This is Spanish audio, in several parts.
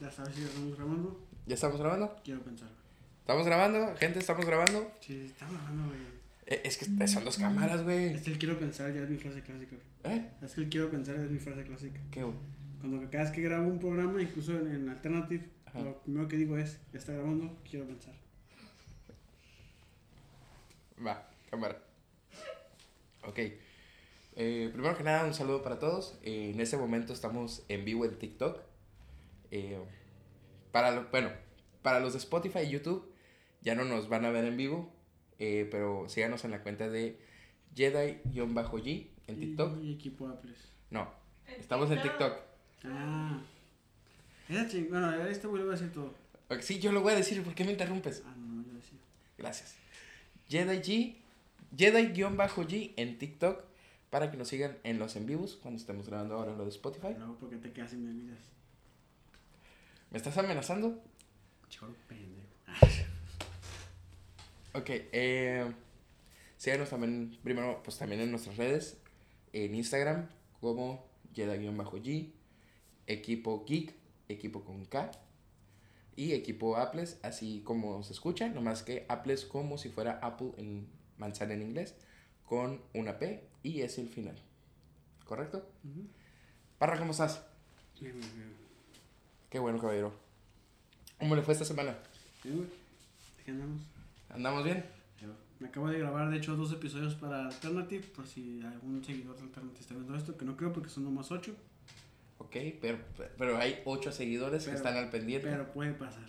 Ya sabes si estamos grabando. ¿Ya estamos grabando? Quiero pensar. ¿Estamos grabando? Gente, ¿estamos grabando? Sí, estamos grabando, güey. Eh, es que son dos cámaras, güey. Es que el quiero pensar ya es mi frase clásica. ¿Eh? Es que el quiero pensar es mi frase clásica. ¿Qué, güey? Cuando cada vez que grabo un programa, incluso en, en Alternative, Ajá. lo primero que digo es, ya está grabando, quiero pensar. Va, cámara. Ok. Eh, primero que nada, un saludo para todos. Eh, en este momento estamos en vivo en TikTok. Eh, para lo- bueno, para los de Spotify y YouTube ya no nos van a ver en vivo, eh, pero síganos en la cuenta de Jedi-G en TikTok. Y, y equipo Apples. No, estamos en TikTok. Ah. Bueno, este güey le voy a decir todo. Sí, yo lo voy a decir, ¿por qué me interrumpes? Ah, no, yo decía. Gracias. Jedi G, Jedi-G en TikTok para que nos sigan en los en vivos cuando estemos grabando ahora lo de Spotify. Luego, porque te quedas sin bebidas? ¿Me estás amenazando? Choro pendejo. Ok, eh, síganos también, primero, pues también en nuestras redes, en Instagram, como Jedi-G, Equipo Geek, Equipo con K, y Equipo Apples, así como se escucha, nomás que Apples como si fuera Apple en manzana en inglés, con una P y es el final. ¿Correcto? Ujú. Parra, ¿cómo estás? Bien, bien, bien. Qué bueno, caballero. ¿Cómo le fue esta semana? Bien, güey. ¿Qué andamos? ¿Andamos bien? Me acabo de grabar, de hecho, dos episodios para Alternative, por si algún seguidor de Alternative está viendo esto, que no creo porque son nomás ocho, Ok, pero, pero hay ocho seguidores que Pero- están al pendiente. pero puede pasar.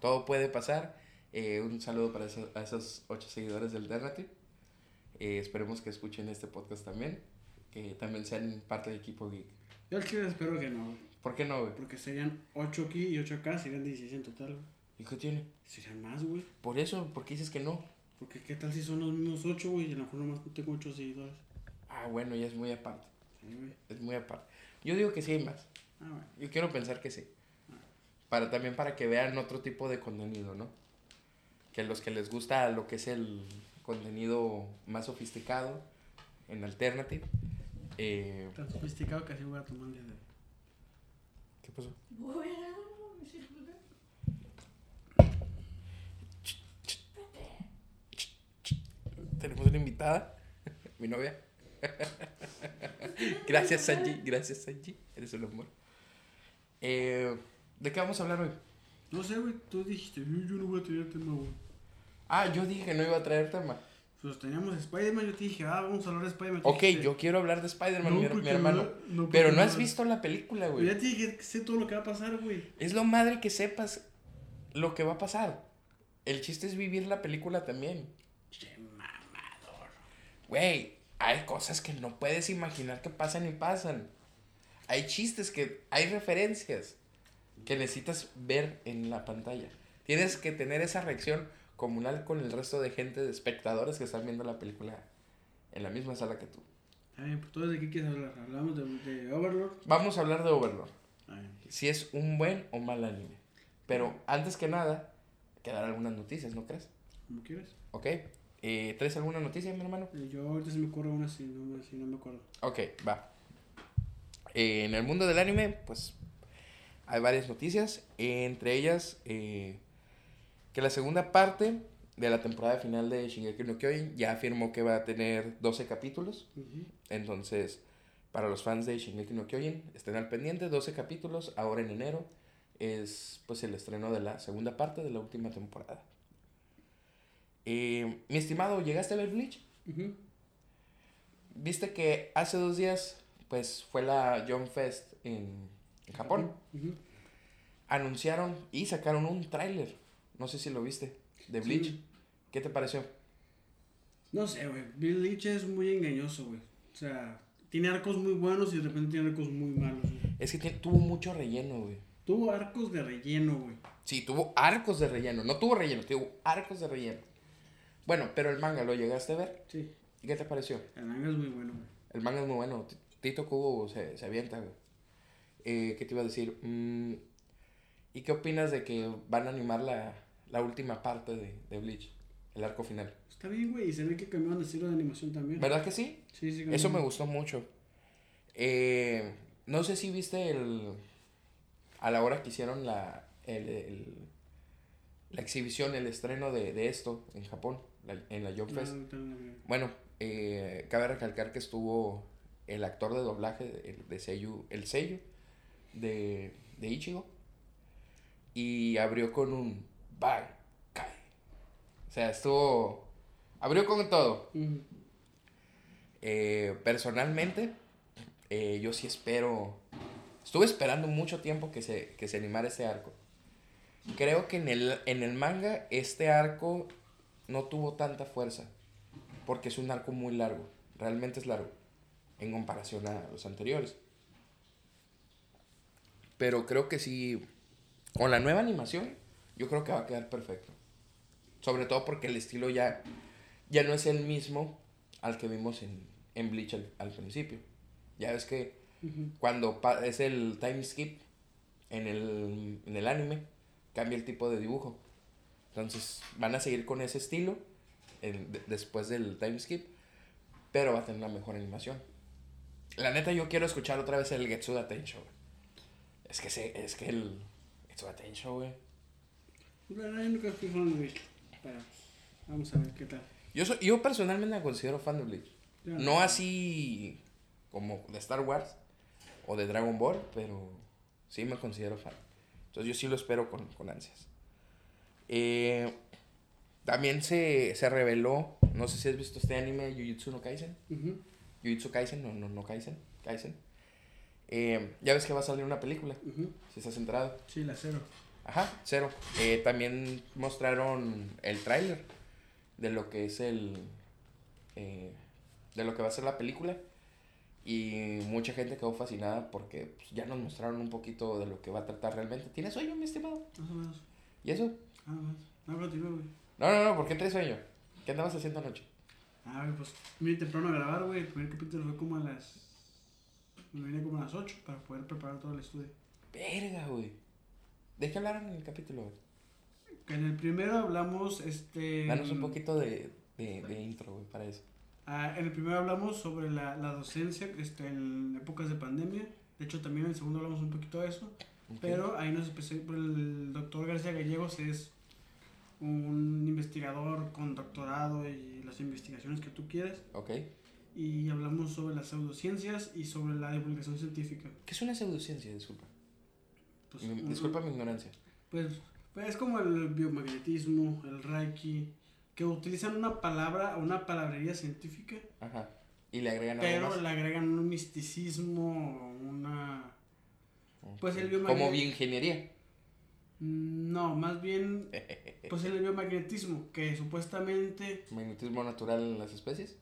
Todo puede pasar. Eh, un saludo para eso- a esos ocho seguidores del Alternative. Eh, esperemos que escuchen este podcast también. Que también sean parte del equipo geek. Yo al chile espero que no, ¿Por qué no, güey? porque serían ocho aquí y ocho acá, serían 16 en total, güey. ¿Y qué tiene? Serían más, güey, Por eso, ¿por qué dices que no? porque qué tal si son los mismos ocho, güey, y a lo mejor nomás tengo ocho seguidores. Ah, bueno, ya es muy aparte. Sí, güey. Es muy aparte. Yo digo que sí hay más. Ah, bueno. Yo quiero pensar que sí. Para también para que vean otro tipo de contenido, ¿no? Que los que les gusta lo que es el contenido más sofisticado en Alternative. eh, Tan sofisticado que así voy a tomar el día de hoy. ¿Qué pasó? Tenemos una invitada, mi novia. gracias, Sanji. Gracias, Sanji. Eres un amor. Eh, ¿De qué vamos a hablar hoy? No sé, güey, tú dijiste, yo, yo no voy a tener tema, güey. Ah, yo dije que no iba a traer tema. Pues teníamos Spider-Man, yo te dije, ah, vamos a hablar de Spider-Man. Ok, dijiste, yo quiero hablar de Spider-Man, no, mi, hermano. no- no, Pero no has visto la película, güey. ya te dije que sé todo lo que va a pasar, güey. Es lo madre que sepas lo que va a pasar. El chiste es vivir la película también. Che, mamador. Güey, hay cosas que no puedes imaginar que pasan y pasan. Hay chistes que hay referencias que necesitas ver en la pantalla. Tienes que tener esa reacción comunal con el resto de gente, de espectadores que están viendo la película en la misma sala que tú. A ver, pues de qué quieres hablar. Hablamos de, de Overlord. Vamos a hablar de Overlord. A ver, Si es un buen o mal anime. Pero antes que nada, quedar algunas noticias, ¿no crees? como quieras. ¿Ok? Eh, ¿Traes alguna noticia, mi hermano? Eh, Yo ahorita se me ocurre una si no, me- si no me acuerdo. Ok, va. Eh, en el mundo del anime, pues hay varias noticias. entre ellas, eh, que la segunda parte de la temporada final de Shingeki no Kyojin ya afirmó que va a tener 12 capítulos. Entonces, para los fans de Shingeki no Kyojin, estén al pendiente. 12 capítulos, ahora en enero, es pues el estreno de la segunda parte de la última temporada. Eh, mi estimado, ¿llegaste a ver Bleach? Viste que hace dos días, pues fue la John Fest en, en Japón. Anunciaron y sacaron un tráiler. No sé si lo viste. De Bleach. Sí. ¿Qué te pareció? No sé, güey. Bill Leach es muy engañoso, güey. O sea, tiene arcos muy buenos y de repente tiene arcos muy malos, güey. Es que tiene- tuvo mucho relleno, güey. Tuvo arcos de relleno, güey. Sí, tuvo arcos de relleno. No tuvo relleno, tuvo arcos de relleno. Bueno, pero el manga lo llegaste a ver. Sí. ¿Y qué te pareció? El manga es muy bueno, güey. El manga es muy bueno. Tito Kubo se, se avienta, güey. Eh, ¿Qué te iba a decir? Mm, ¿Y qué opinas de que van a animar la, la última parte de, de Bleach? El arco final. Está bien, güey. Y se ve que cambiaron de estilo de animación también. ¿Verdad que sí? Sí, sí, Eso me gustó mucho. Eh, no sé si viste el... a la hora que hicieron la, el, el- la exhibición, el estreno de, de esto en Japón, la- en la No, Fest. no. Bueno, eh, cabe recalcar que estuvo el actor de doblaje, el de sello, el sello de, de Ichigo. Y abrió con un Bankai. O sea, estuvo. Abrió con todo. Eh, personalmente, eh, yo sí espero. Estuve esperando mucho tiempo que se, que se animara este arco. Creo que en el, en el manga este arco no tuvo tanta fuerza. Porque es un arco muy largo. Realmente es largo. En comparación a los anteriores. Pero creo que sí. Con la nueva animación, yo creo que va a quedar perfecto. Sobre todo porque el estilo ya, ya no es el mismo al que vimos en, en Bleach al, al principio. Ya ves que cuando es el time skip en el, en el anime, cambia el tipo de dibujo. Entonces van a seguir con ese estilo en- de- después del time skip, pero va a tener una mejor animación. La neta, yo quiero escuchar otra vez el Getsuda Tensho. güey. Es que, se, es que el Getsuda Tensho, güey. Bueno, yo nunca fui fan de Bleach, pero vamos a ver qué tal. Yo, soy- yo personalmente me considero fan de Bleach. Ya. No así como de Star Wars o de Dragon Ball, pero sí me considero fan. Entonces yo sí lo espero con, con ansias. Eh, también se, se reveló, no sé si has visto este anime, Jujutsu no Kaisen. Ujú. Jujutsu Kaisen, no, no, no Kaisen, Kaisen. Eh, ya ves que va a salir una película, Ujú. si estás enterado. Sí, la cero. Ajá, cero. Eh, también mostraron el tráiler de lo que es el... eh, de lo que va a ser la película. Y mucha gente quedó fascinada porque pues, ya nos mostraron un poquito de lo que va a tratar realmente. ¿Tienes sueño, mi estimado? Más o menos. ¿Y eso? Nada más. No, continúa, güey. No, no, no, ¿por qué traes sueño? ¿Qué andabas haciendo anoche? Ah, pues vine temprano a grabar, güey. El primer capítulo fue como a las. Me vine como a las 8 para poder preparar todo el estudio. Verga, güey. ¿De qué hablaron en el capítulo, güey? En el primero hablamos, este. Danos un poquito de, de, de intro, güey, para eso. Ah, en el primero hablamos sobre la, la docencia este, en épocas de pandemia. De hecho, también en el segundo hablamos un poquito de eso. Ok. Pero ahí nos empecé por el doctor García Gallegos, es un investigador con doctorado y las investigaciones que tú quieras. Ok. Y hablamos sobre las pseudociencias y sobre la divulgación científica. ¿Qué es una pseudociencia? Disculpa. Pues, Mi- un- Disculpa mi ignorancia. Pues, pues es como el biomagnetismo, el reiki, que utilizan una palabra, una palabrería científica, Ajá. Y le agregan algo pero le agregan un misticismo, una... pues el Ok. biomagnet- Como bioingeniería. No, más bien, pues el biomagnetismo, que supuestamente, Magnetismo natural en las especies.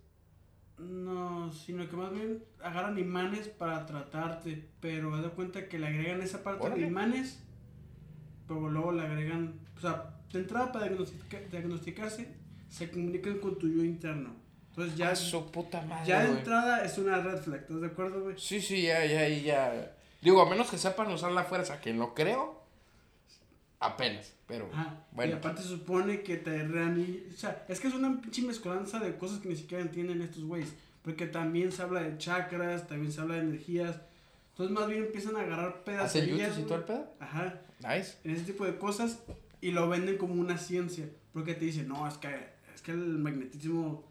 No, sino que más bien agarran imanes para tratarte, pero haz de cuenta que le agregan esa parte Órale. de imanes, pero luego le agregan, o sea, de entrada para diagnostica- diagnosticarse, se comunican con tu yo interno. Entonces ya, Ya su puta madre. ya de entrada es una red flag, ¿estás de acuerdo, güey? Sí, sí, ya, ya, ya, ya. Digo, a menos que sepan usar la fuerza, que no creo. Apenas, pero Ajá. Y bueno. aparte se supone que te reani... O sea, es que es una pinche mezcolanza de cosas que ni siquiera entienden estos güeyes. Porque también se habla de chakras, también se habla de energías. Entonces más bien empiezan a agarrar ¿Hacen pedazos. y todo el pedo? Ajá. Nice. En ese tipo de cosas. Y lo venden como una ciencia. Porque te dicen, no, es que, es que el magnetismo...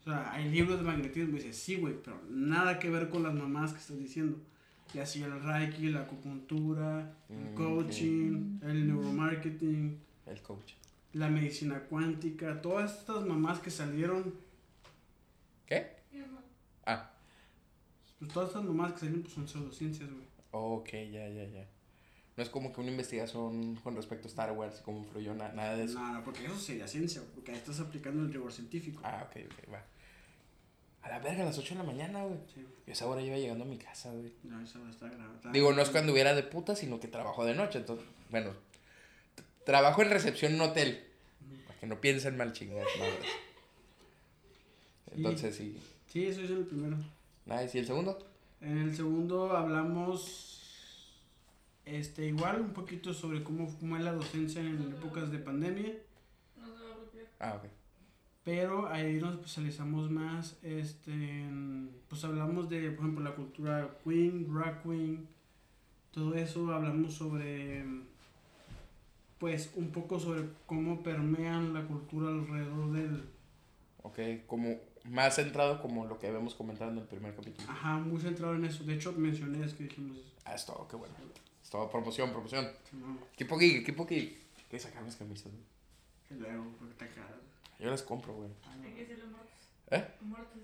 O sea, hay libros de magnetismo. Y dices, sí, güey, pero nada que ver con las mamás que estás diciendo. Y así el reiki, la acupuntura, el Mm, coaching, el neuromarketing El coach. la medicina cuántica, todas estas mamás que salieron, ¿Qué? Ah, pues todas estas mamás que salieron pues son pseudociencias, güey. ok, ya, ya, ya. No es como que una investigación con respecto a Star Wars, cómo influyó na- nada de eso. No, no, porque eso sería ciencia, porque ahí estás aplicando el rigor científico. Ah, ok, ok, va. A la verga, a las 8 de la mañana, güey. Sí, Yo esa hora iba llegando a mi casa, güey. no, eso está grave. está- Digo, no es cuando hubiera de puta, sino que trabajo de noche. Entonces, bueno, trabajo en recepción en un hotel. Para que no piensen mal chingadas madres. Entonces, sí. Sí, eso es el primero. Nice. ¿Y el segundo? En el segundo hablamos, este, igual un poquito sobre cómo, cómo es la docencia en épocas de pandemia. Ah, ok. Pero ahí nos especializamos más, este, en- pues hablamos de, por ejemplo, la cultura queen, drag queen, todo eso, hablamos sobre, pues, un poco sobre cómo permean la cultura alrededor del... Ok, como más centrado como lo que habíamos comentado en el primer capítulo. Ajá, muy centrado en eso. De hecho, mencioné es que dijimos eso. Ah, es todo, qué bueno. Es todo, promoción, promoción. Sí, no, Equipo Geek, equipo Geek. ¿Qué sacar mis camisas? luego, porque te cagas. Yo las compro, güey. No. Hay que decirle muertos. ¿Eh? Muertos.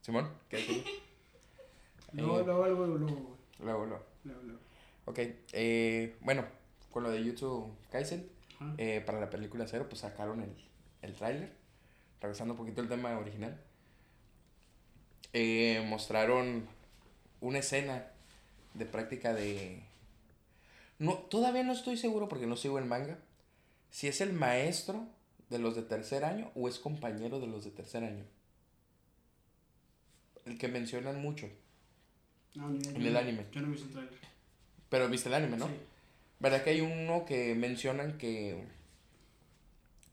Simón, ¿qué hay que Luego, luego, luego, luego, luego, Luego, luego. Ok, eh, bueno, con lo de YouTube Kaisen, eh, para la película Cero, pues sacaron el, el tráiler. Regresando un poquito al tema original. Eh, mostraron una escena de práctica de... No, todavía no estoy seguro porque no sigo el manga. Si es el maestro de los de tercer año o es compañero de los de tercer año. El que mencionan mucho. No, En el no- anime. Yo no he visto el trailer. Pero viste el anime, ¿no? Sí. ¿Verdad que hay uno que mencionan que...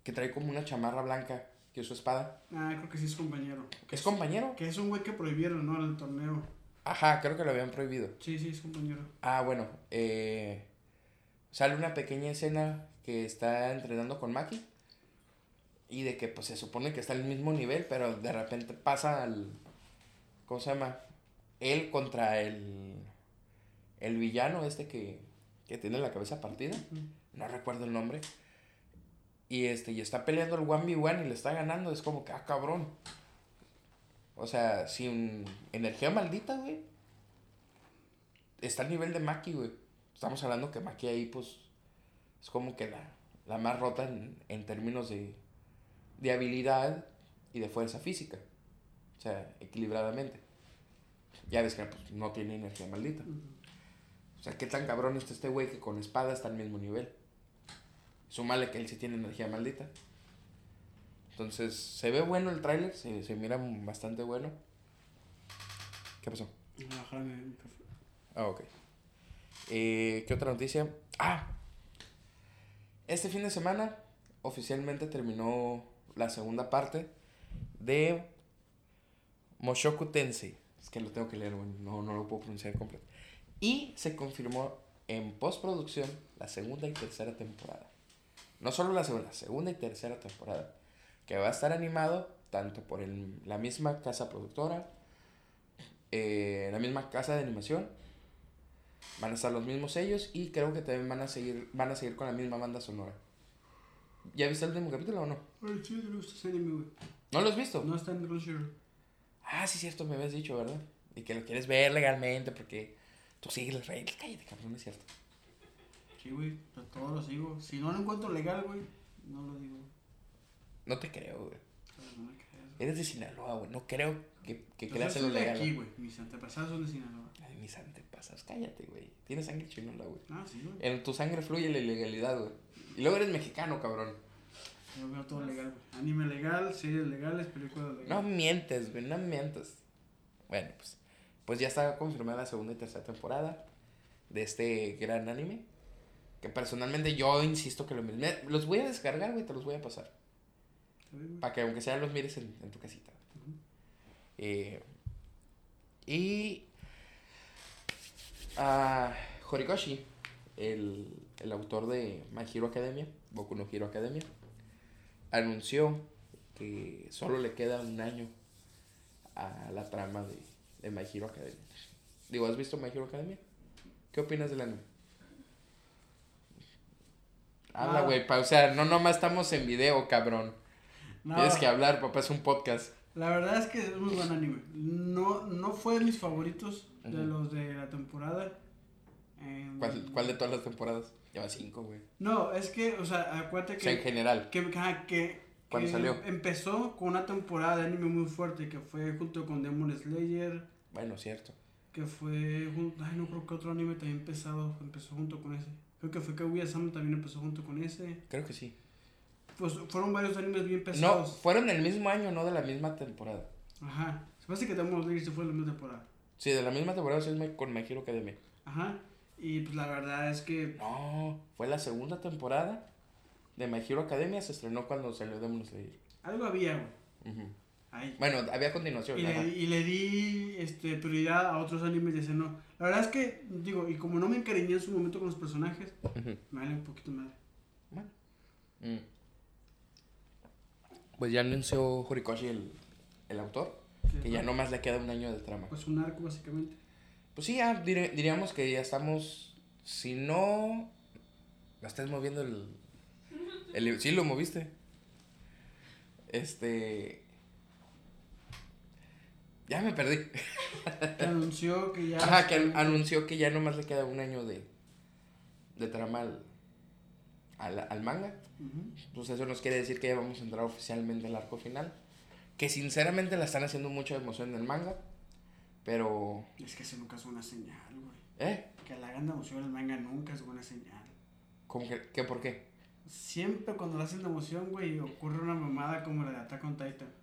Que trae como una chamarra blanca, que es su espada? Ah, creo que sí es compañero. ¿Es compañero? Que es un güey que prohibieron, ¿no? En el torneo. Ajá, creo que lo habían prohibido. Sí, sí, es compañero. Ah, bueno, eh, sale una pequeña escena que está entrenando con Maki y de que pues se supone que está al mismo nivel, pero de repente pasa al, ¿cómo se llama? Él contra el, el villano este que, que tiene la cabeza partida, no recuerdo el nombre, y este, y está peleando el 1v1 y le está ganando, es como que, ah, cabrón. O sea, sin energía maldita, güey está al nivel de Maki, güey. Estamos hablando que Maki ahí, pues, es como que la, la más rota en, en términos de, de habilidad y de fuerza física. O sea, equilibradamente. Ya ves que pues, no tiene energía maldita. O sea, qué tan cabrón está este güey que con espada está al mismo nivel. Súmale que él sí tiene energía maldita. Entonces, se ve bueno el tráiler, se, se mira bastante bueno. ¿Qué pasó? Ah, ok. Eh, ¿Qué otra noticia? Ah, este fin de semana oficialmente terminó la segunda parte de Moshoku Tensei. Es que lo tengo que leer, no, no lo puedo pronunciar completo. Y se confirmó en postproducción la segunda y tercera temporada. No solo la segunda, segunda y tercera temporada. Que va a estar animado tanto por el- la misma casa productora, eh, la misma casa de animación, van a estar los mismos sellos y creo que también van a seguir, van a seguir con la misma banda sonora. ¿Ya viste el último capítulo o no? Ay, sí, me gusta anime, güey. ¿No lo has visto? No está en Crunchyroll. Ah, sí, cierto, me habías dicho, ¿verdad? Y que lo quieres ver legalmente porque tú sigues las reglas. Cállate, cabrón, no es cierto. Sí, güey. Pero todo lo sigo. Si no lo encuentro legal, güey, no lo digo. No te creo, güey. No me creas. Eres de Sinaloa, güey. No creo que, que creas yo en lo legal. aquí, güey. Mis antepasados son de Sinaloa. Ay, mis antepasados, cállate, güey. Tienes sangre chinola, güey. Ah, sí, güey. En tu sangre fluye la ilegalidad, güey. Y luego eres mexicano, cabrón. Yo veo todo legal, güey. Anime legal, series legales, películas legales. No mientes, güey, no mientes. Bueno, pues, pues ya está confirmada la segunda y tercera temporada de este gran anime. Que personalmente yo insisto que lo me- los voy a descargar, güey, te los voy a pasar. Para que aunque sea los mires en, en tu casita. Eh, y ah, Horikoshi, el, el autor de My Hero Academia, Boku no Hero Academia, anunció que solo le queda un año a la trama de, de My Hero Academia. Digo, ¿has visto My Hero Academia? ¿Qué opinas del anime? Habla, Ah. güey, o sea, no nomás estamos en video, cabrón. No, Tienes que hablar, papá, es un podcast. La verdad es que es muy buen anime. No, no fue de mis favoritos de los de la temporada. Em, ¿Cuál, cuál de todas las temporadas? Lleva cinco, güey. No, es que, o sea, acuérdate O sea, en que, general. que, que, ¿Cuándo que salió? empezó con una temporada de anime muy fuerte que fue junto con Demon Slayer, Bueno, cierto. que fue junto, ay no creo que otro anime también pesado empezó junto con ese. Creo que fue Kaguya-sama también empezó junto con ese. Creo que sí. Pues fueron varios animes bien No, pesados. fueron el mismo año, no de la misma temporada. Ajá. Se parece que Demon Slayer se fue en la misma temporada. Sí, de la misma temporada sí con My Hero Academia. Ajá. Y pues la verdad es que No, fue la segunda temporada de My Hero Academia. Se estrenó cuando salió Demon Slayer. algo había, güey. Ahí. Bueno, había continuación. Y le, y le di este, prioridad a otros animes y ese no. La verdad es que, digo, y como no me encariñé en su momento con los personajes, me vale un poquito madre. Bueno. Mm. Pues ya anunció Horikoshi, el, el autor, que ya nomás le queda un año de trama. Pues un arco, básicamente. Pues sí, ya diríamos que ya estamos. Si no. La estás moviendo el. el sí, lo moviste. Este. Ya me perdí. Que anunció que ya. Ajá, que an- anunció que ya nomás le queda un año de. de trama al. al, al manga. Ujú. Pues eso nos quiere decir que ya vamos a entrar oficialmente al arco final. Que sinceramente la están haciendo mucha emoción en el manga. Pero. Es que eso nunca es buena señal, güey. ¿Eh? Que la hagan de emoción el manga nunca es buena señal. ¿Cómo que, ¿Qué por qué? Siempre cuando la hacen de emoción, güey, ocurre una mamada como la de Attack on Titan.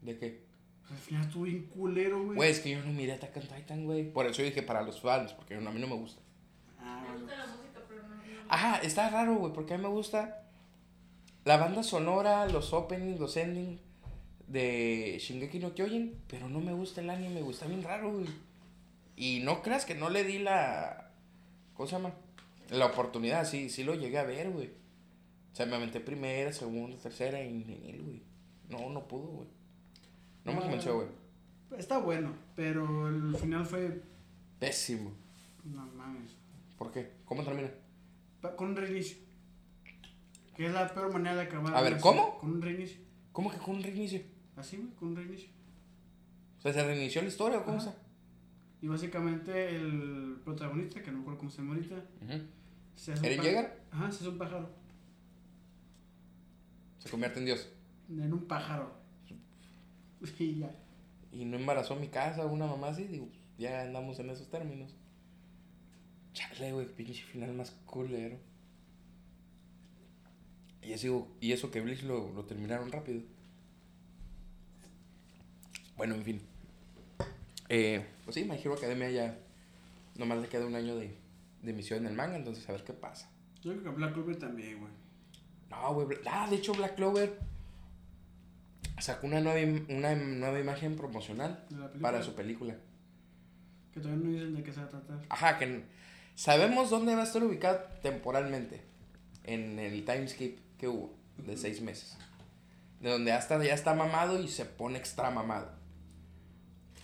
¿De qué? Pues al final estuvo bien culero, güey. Güey, es que yo no miré Attack on Titan, güey. Por eso dije para los fans, porque a mí no me gusta. Ah, Me gusta la música, pero no. no. Ajá, está raro, güey, porque a mí me gusta la banda sonora, los openings, los endings de Shingeki no Kyojin, pero no me gusta el anime, güey. Está bien raro, güey. Y no creas que no le di la. ¿Cómo se llama? La oportunidad, sí, sí lo llegué a ver, güey. O sea, me aventé primera, segunda, tercera y ni él, güey. No, no pudo, güey. No me convenció, güey. Está bueno, pero el final fue. Pésimo. No mames. ¿Por qué? ¿Cómo termina? Pa- Con un reinicio. Que es la peor manera de acabar. A ver, ¿cómo? Con un reinicio. ¿Cómo que con un reinicio? Así, güey, con un reinicio. O sea, ¿se reinició la historia o cómo Ajá. está? Y básicamente el protagonista, que no me acuerdo cómo se llama ahorita, se hace un ¿Eren. Yeager? Ajá, se hace un pájaro. Se convierte en Dios. En un pájaro. Y ya. Y no embarazó mi casa, una mamá así, digo, ya andamos en esos términos. Chale, güey, pinche final más culero. Y eso, y eso que Bleach lo, lo terminaron rápido. Bueno, en fin. Eh, pues sí, My Hero Academia ya nomás le queda un año de, de emisión en el manga, entonces a ver qué pasa. Yo creo que Black Clover también, güey. No, güey. Ah, de hecho, Black Clover sacó una nueva, una nueva imagen promocional para su película. Que todavía no dicen de qué se va a tratar. Ajá, que sabemos dónde va a estar ubicado temporalmente. En el timeskip que hubo de seis meses. De donde hasta ya está mamado y se pone extra mamado.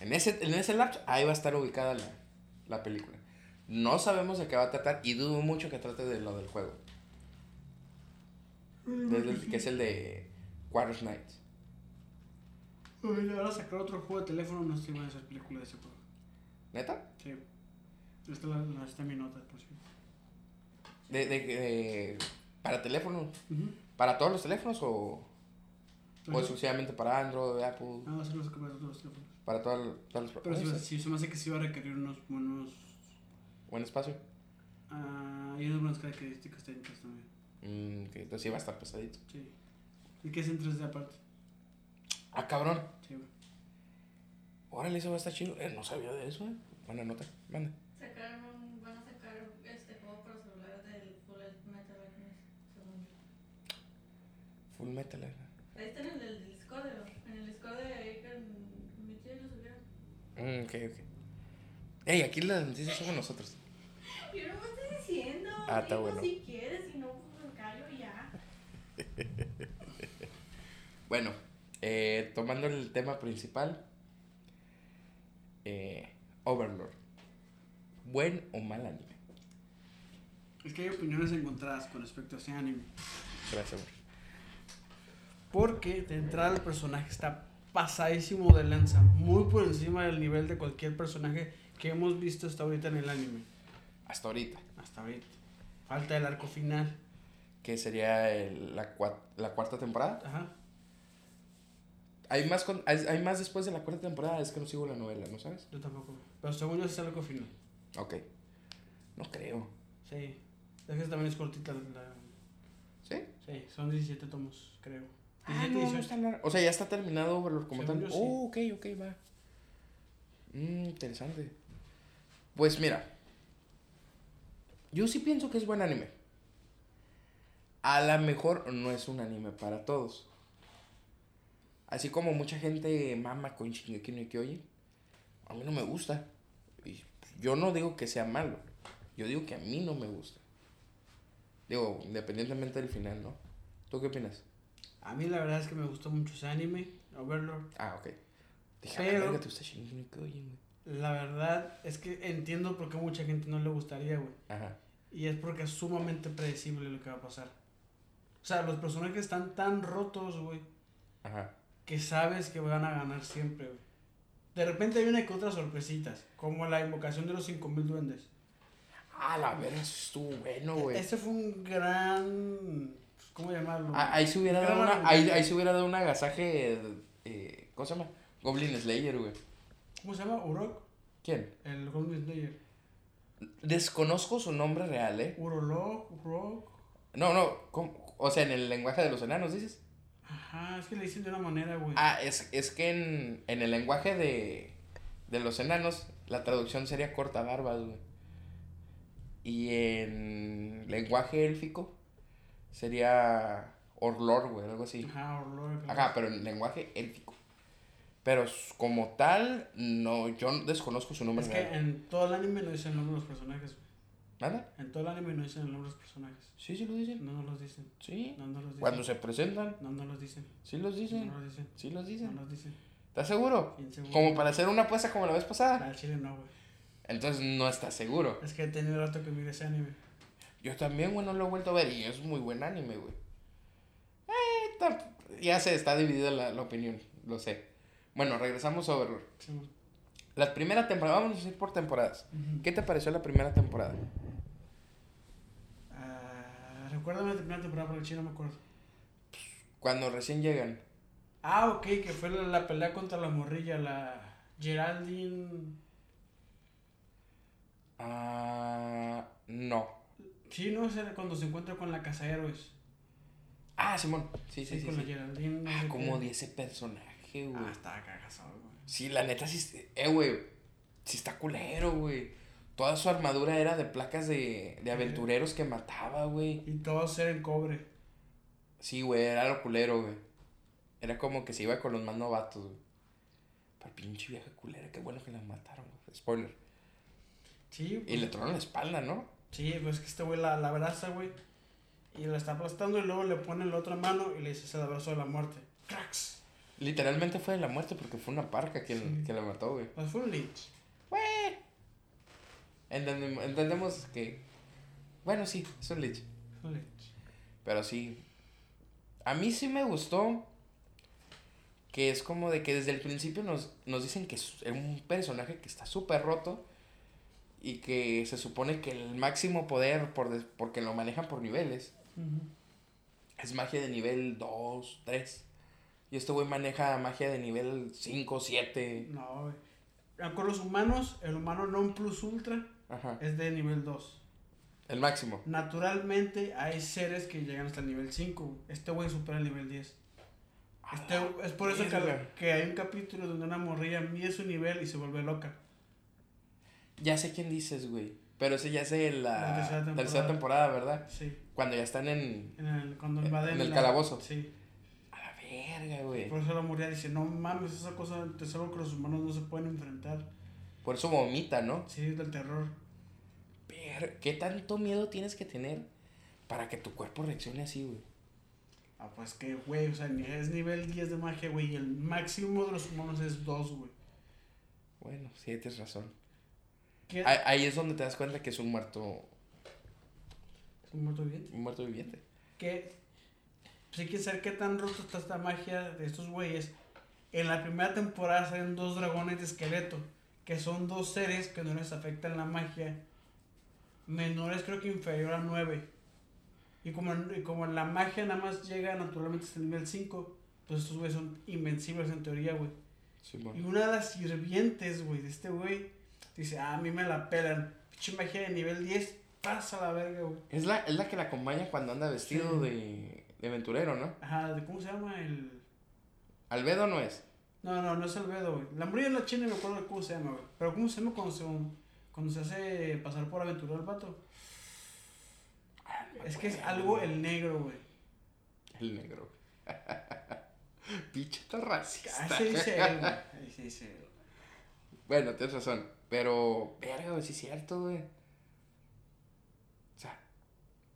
En ese, en ese lapso, ahí va a estar ubicada la, la película. No sabemos de qué va a tratar y dudo mucho que trate de lo del juego. Desde el- que es el de Quarter Nights. Uy, le van a sacar otro juego de teléfono, no sé si van a hacer película de ese juego. ¿Neta? Sí. Esta la, la- está mi nota, por cierto. De, de, de- para teléfonos. Ujú. ¿Para todos los teléfonos o, o exclusivamente para Android, Apple? Ah, va a ser los que para todos los teléfonos. Para todas todas las Pero sí, Puede sí, se me hace que sí va a requerir unos buenos. Buen espacio. Ah, y unas buenas características técnicas también. Mm, que entonces sí va a estar pesadito. Sí. Y que es en 3D aparte. Ah, cabrón. Sí, güey. Órale, eso va a estar chido. Eh, no sabía de eso, eh. Buena nota. Manda. Sacaron un- van a sacar este juego para celular del Full Metal Alchemist, según yo. Full metal. eh. Ahí está en el, del Discord, en el Discord de ahí con mi tío lo subieron. Mm, ok, ok. Ey, aquí las noticias somos nosotros. Yo no me estoy diciendo. Ah, está digo bueno. si quieres, si no, pues me callo ya. Bueno, eh, tomando el tema principal. Eh, Overlord. ¿Buen o mal anime? Es que hay opiniones encontradas con respecto a ese anime. Gracias, güey. Porque de entrada el personaje está pasadísimo de lanza. Muy por encima del nivel de cualquier personaje que hemos visto hasta ahorita en el anime. Hasta ahorita. Hasta ahorita. Falta el arco final. Que sería el- la, cua- la cuarta temporada. Ajá. Hay más, con- hay, hay más después de la cuarta temporada. Es que no sigo la novela, ¿no sabes? Yo tampoco. Pero según yo es el arco final. Ok. No creo. Sí. Es que también es cortita la... ¿Sí? Sí, son 17 tomos, creo. Ah, 17, no, no 18. está larga. O sea, ya está terminado Overlord como Según tal. yo, sí. Oh, ok, ok, va. Mm, interesante. Pues mira. Yo sí pienso que es buen anime. A lo mejor no es un anime para todos. Así como mucha gente mama con Shingeki no Kyojin. A mí no me gusta. Y yo no digo que sea malo. Yo digo que a mí no me gusta. Digo, independientemente del final, ¿no? ¿Tú qué opinas? A mí la verdad es que me gustó mucho ese anime, Overlord. Ah, ok. Dije, Pero- "Ah, verga, te gusta Shingeki no Kyojin, güey". La verdad es que entiendo por qué a mucha gente no le gustaría, güey. Ajá. Y es porque es sumamente predecible lo que va a pasar. O sea, los personajes están tan rotos, güey, Ajá. que sabes que van a ganar siempre, güey. De repente viene con otras sorpresitas, como la invocación de los 5000 duendes. Ah, la verga, eso estuvo bueno, güey. Ese fue un gran. ¿Cómo llamarlo? Ah, ahí se hubiera dado una, ahí, ahí se hubiera dado un agasaje, eh, ¿cómo se llama? Goblin Slayer, güey. ¿Cómo se llama? Urok. ¿Quién? El Golden Slayer. Desconozco su nombre real, ¿eh? Urolog, Urok. No, no, ¿cómo? o sea, en el lenguaje de los enanos, dices. Ajá, es que le dicen de una manera, güey. Ah, es, es que en, en el lenguaje de, de los enanos, la traducción sería corta barbas, güey. Y en lenguaje élfico sería Orlor, güey, algo así. Ajá, Urolog. Ajá, pero en lenguaje élfico. Pero como tal, no, yo desconozco su nombre Es que en todo el anime no dicen el nombre de los personajes. güey. ¿Nada? En todo el anime no dicen el nombre de los personajes. Sí, sí lo dicen. No nos los dicen. Sí. No nos los dicen. Cuando se presentan, No nos los dicen. sí los dicen. No los dicen. Sí los No dicen. nos dicen. ¿Estás seguro? Seguro. Como para hacer una apuesta como la vez pasada. Al chile no, güey. Entonces no estás seguro. Es que he tenido rato que mire ese anime. Yo también, güey, no lo he vuelto a ver y es muy buen anime, güey. Eh, ya sé, está dividida la, la opinión, lo sé. Bueno, regresamos a Overlord. Sí. La primera temporada, vamos a ir por temporadas. ¿Qué te pareció la primera temporada? Ah, recuérdame la primera temporada porque el chile no me acuerdo. Cuando recién llegan. Ah, ok, que fue la, la pelea contra la morrilla, la Geraldine. Ah, no. Sí, no, ese era cuando se encuentra con la casa héroes. Ah, Simón. Sí, sí, sí. con sí. la Geraldine. Ah, como de ese personaje, güey. Ah, estaba cagazado, güey. Sí, la neta sí. Eh, güey. Sí está culero, güey. Toda su armadura era de placas de, de aventureros que mataba, güey. Y todos eran cobre. Sí, güey, era lo culero, güey. Era como que se iba con los más novatos, güey. Pero pinche vieja culera, qué bueno que la mataron, güey. Spoiler. Sí, Y pues, le tronan la espalda, ¿no? Sí, pues que este güey la, la abraza, güey. Y la está aplastando y luego le pone la otra mano y le dice, es el abrazo de la muerte. ¡Cracks! Literalmente fue de la muerte porque fue una parca quien, Sí. quien la mató, güey. Pues fue un lynch. Güey. Entendemos, entendemos que. Bueno, sí, es un. Fue un lynch. Pero sí. A mí sí me gustó. Que es como de que desde el principio nos, nos dicen que es un personaje que está súper roto. Y que se supone que el máximo poder, por des- porque lo manejan por niveles, Ujú. es magia de nivel 2, 3. Y este güey maneja magia de nivel 5, 7. No, güey. Ah, Con los humanos, el humano non plus ultra Ajá. es de nivel 2. El máximo. Naturalmente hay seres que llegan hasta el nivel 5. güey. Este güey supera el nivel 10. Este, es por eso que, que hay un capítulo donde una morrilla mide su nivel y se vuelve loca. Ya sé quién dices, güey. Pero ese ya es de la, La tercera tercera, temporada. ¿verdad? Sí. Cuando ya están en. En el, cuando En- invaden en el la- calabozo. Sí. A la verga, güey. Por eso la morrilla dice, no mames, esa cosa es algo que los humanos no se pueden enfrentar. Por eso vomita, ¿no? Sí, es del terror. Pero, ¿qué tanto miedo tienes que tener para que tu cuerpo reaccione así, güey? Ah, pues que, güey, o sea, es nivel 10 de magia, güey, y el máximo de los humanos es 2, güey. Bueno, sí, tienes razón. ¿Qué? Ahí, ahí es donde te das cuenta que es un muerto, Es un muerto viviente. un muerto viviente. que si quieres saber qué tan roto está esta magia de estos güeyes, en la primera temporada salen dos dragones de esqueleto, que son dos seres que no les afectan la magia, menores creo que inferior a 9. Y como, y como la magia nada más llega naturalmente hasta el nivel 5, pues estos güeyes son invencibles en teoría, güey. Simón. Y una de las sirvientes, güey, de este güey, dice, ah, a mí me la pelan. Pinche magia de nivel 10, pasa la verga, güey. Es la, es la que la acompaña cuando anda vestido Sí. de, de aventurero, ¿no? Ajá, ¿de ¿cómo se llama? El... Albedo no es. No, no, no es Albedo, güey. La morilla en la china me acuerdo de cómo se llama, güey. Pero ¿cómo se llama cuando se, cuando se hace pasar por aventurero el vato? Es que es algo el negro, güey. El negro. Picheta racista. Así dice él, güey. Así dice él. Bueno, tienes razón. Pero, verga, güey, sí es cierto, güey. O sea,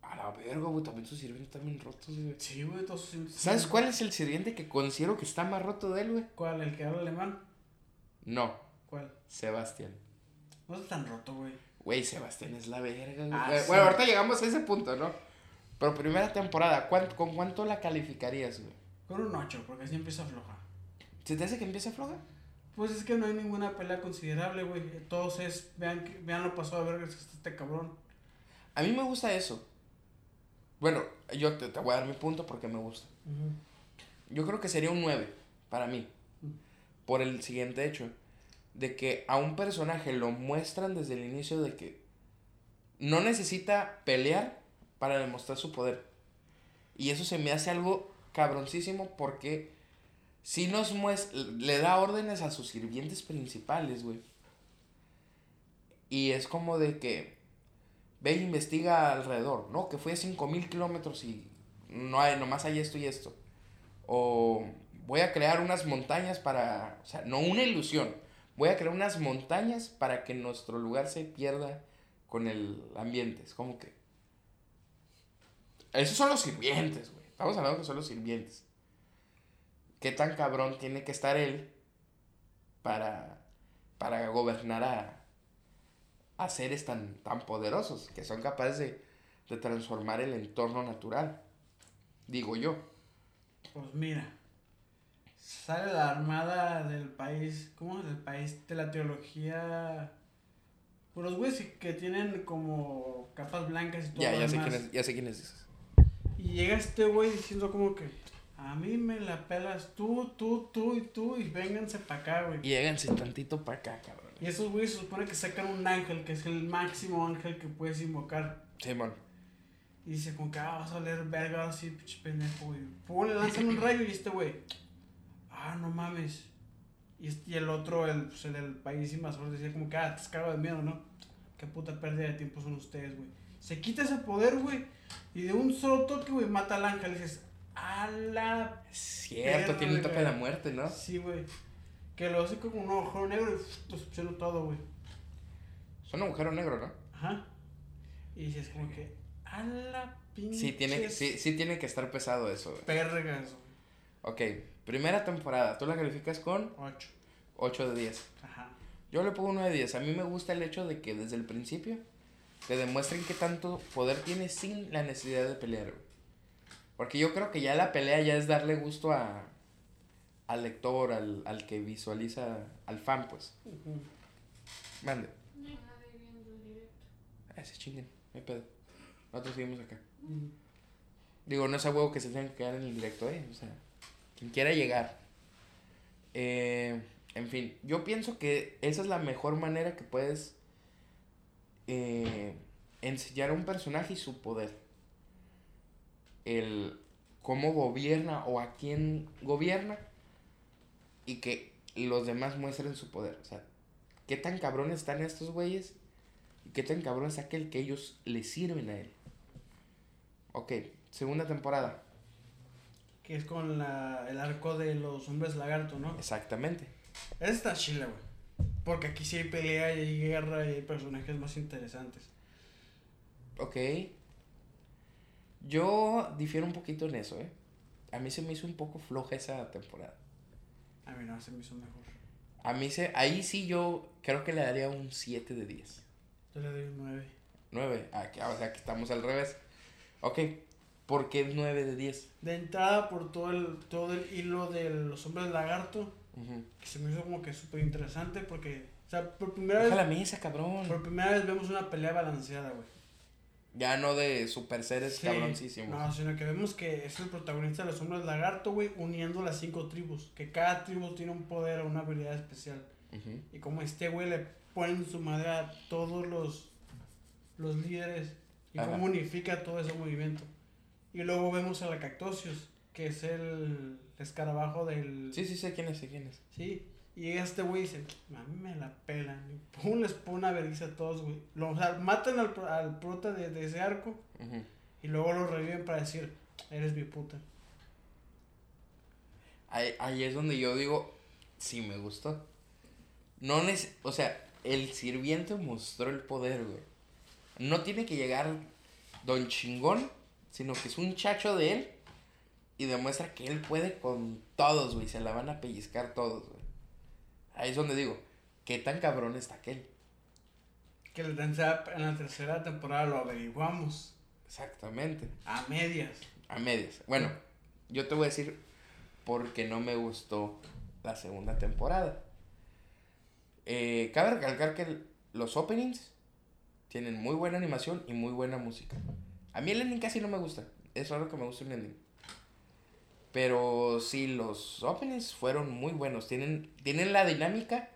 a la verga, güey, también sus sirvientes están bien rotos, güey. Sí, güey, todos sí- ¿Sabes sí. cuál es el sirviente que considero que está más roto de él, güey? ¿Cuál? ¿El que habla alemán? No, ¿Cuál? Sebastián. No está tan roto, güey. Güey, Sebastián es la verga, güey. Ah, bueno, sí. ahorita llegamos a ese punto, ¿no? Pero primera temporada, ¿cuán- ¿con cuánto la calificarías, güey? Con un 8, porque así empieza floja. ¿Se te hace que empieza floja? Pues es que no hay ninguna pelea considerable, güey. Todos es, vean, que- vean lo pasado a ver que está este cabrón. A mí me gusta eso. Bueno, yo te, te voy a dar mi punto porque me gusta. Yo creo que sería un 9 para mí. Por el siguiente hecho. De que a un personaje lo muestran desde el inicio de que no necesita pelear para demostrar su poder. Y eso se me hace algo cabroncísimo porque si nos muestra, le da órdenes a sus sirvientes principales, güey. Y es como de que ve e investiga alrededor, ¿no? Que fue a 5000 kilómetros y no hay, nomás hay esto y esto. O voy a crear unas montañas para, o sea, no una ilusión, voy a crear unas montañas para que nuestro lugar se pierda con el ambiente. Es como que... Esos son los sirvientes, güey. Estamos hablando que son los sirvientes. ¿Qué tan cabrón tiene que estar él para, para gobernar a, a seres tan, tan poderosos que son capaces de, de transformar el entorno natural? Digo yo. Pues mira, sale la armada del país, ¿cómo? Del país de la teología. Pues los güeyes que tienen como capas blancas y todo Ya, ya sé quién es, ya sé quién es. Y llega este güey diciendo como que, a mí me la pelas tú, tú, tú y tú y vénganse para acá, güey. Y Lléganse tantito para acá, cabrón. Y esos güeyes se supone que sacan un ángel, que es el máximo ángel que puedes invocar. Simón. Y dice como que, ah, vas a oler verga así, pinche pendejo, güey. Pum, le lanzan un rayo y este güey, ah, no mames. Y, este- y el otro, el, pues, el del país invasor, decía como que, ah, te cagado de miedo, ¿no? Qué puta pérdida de tiempo son ustedes, güey. Se quita ese poder, güey. Y de un solo toque, güey, mata al ángel. Y dices, a la Cierto, tiene un toque de la muerte, ¿no? Sí, güey. Que lo hace como un ojo negro y succiona todo, güey. Es un agujero negro, ¿no? Ajá. Y dices como que, a la pinche. Sí tiene, sí, sí tiene que estar pesado eso, güey. Pergas, güey. Ok, primera temporada. Tú la calificas con Ocho. 8 de 10. Ajá. Yo le pongo 9 de 10. A mí me gusta el hecho de que desde el principio te demuestren qué tanto poder tiene sin la necesidad de pelear, güey. Porque yo creo que ya la pelea ya es darle gusto a, al lector, al, al que visualiza, al fan, pues. Mande. No hay nadie viendo el directo. Ah, se chinguen, no hay pedo. Nosotros seguimos acá. Digo, no es a huevo que se tengan que quedar en el directo, ¿eh? O sea, quien quiera llegar. Eh, en fin, yo pienso que esa es la mejor manera que puedes eh, enseñar a un personaje y su poder. El cómo gobierna o a quién gobierna y que los demás muestren su poder. O sea, qué tan cabrones están estos güeyes y qué tan cabrón es aquel que ellos le sirven a él. Ok, segunda temporada. Que es con la, el arco de los hombres lagarto, ¿no? Exactamente. Esa está chila, güey. Porque aquí sí hay pelea y hay guerra y hay personajes más interesantes. Ok. Yo difiero un poquito en eso, ¿eh? A mí se me hizo un poco floja esa temporada. A mí no, se me hizo mejor. A mí se... Ahí sí yo creo que le daría un 7 de 10. Yo le doy un 9. 9. Aquí, o sea, que estamos al revés. Ok. ¿Por qué 9 de 10? De entrada por todo el, todo el hilo de los hombres lagarto, Ujú. que se me hizo como que súper interesante porque, o sea, por primera Deja vez, la mesa, cabrón. por primera vez vemos una pelea balanceada, güey. Ya no de super seres Sí. cabroncísimos. No, sino que vemos que es el protagonista de los hombres lagarto, güey, uniendo las cinco tribus. Que cada tribu tiene un poder o una habilidad especial. Y como este güey le ponen su madre a todos los, los líderes y Ajá. cómo unifica todo ese movimiento. Y luego vemos a la Cactosius, que es el escarabajo del... Sí, sí, sé quién es, sé quién es. Sí, y este güey dice, a mí me la pelan. Y pum, les pone una vergüenza a todos, güey. Lo, o sea, matan al, al prota de, de ese arco y luego lo reviven para decir, eres mi puta. Ahí, ahí es donde yo digo, sí me gustó. No neces o sea, el sirviente mostró el poder, güey. No tiene que llegar don chingón, sino que es un chacho de él y demuestra que él puede con todos, güey. Se la van a pellizcar todos, güey. Ahí es donde digo, ¿qué tan cabrón está aquel? Que en la tercera, en la tercera temporada lo averiguamos. Exactamente. A medias. A medias. Bueno, yo te voy a decir por qué no me gustó la segunda temporada. Eh, cabe recalcar que los openings tienen muy buena animación y muy buena música. A mí el ending casi no me gusta. Es raro que me guste un ending. Pero sí, los openings fueron muy buenos. Tienen, tienen la dinámica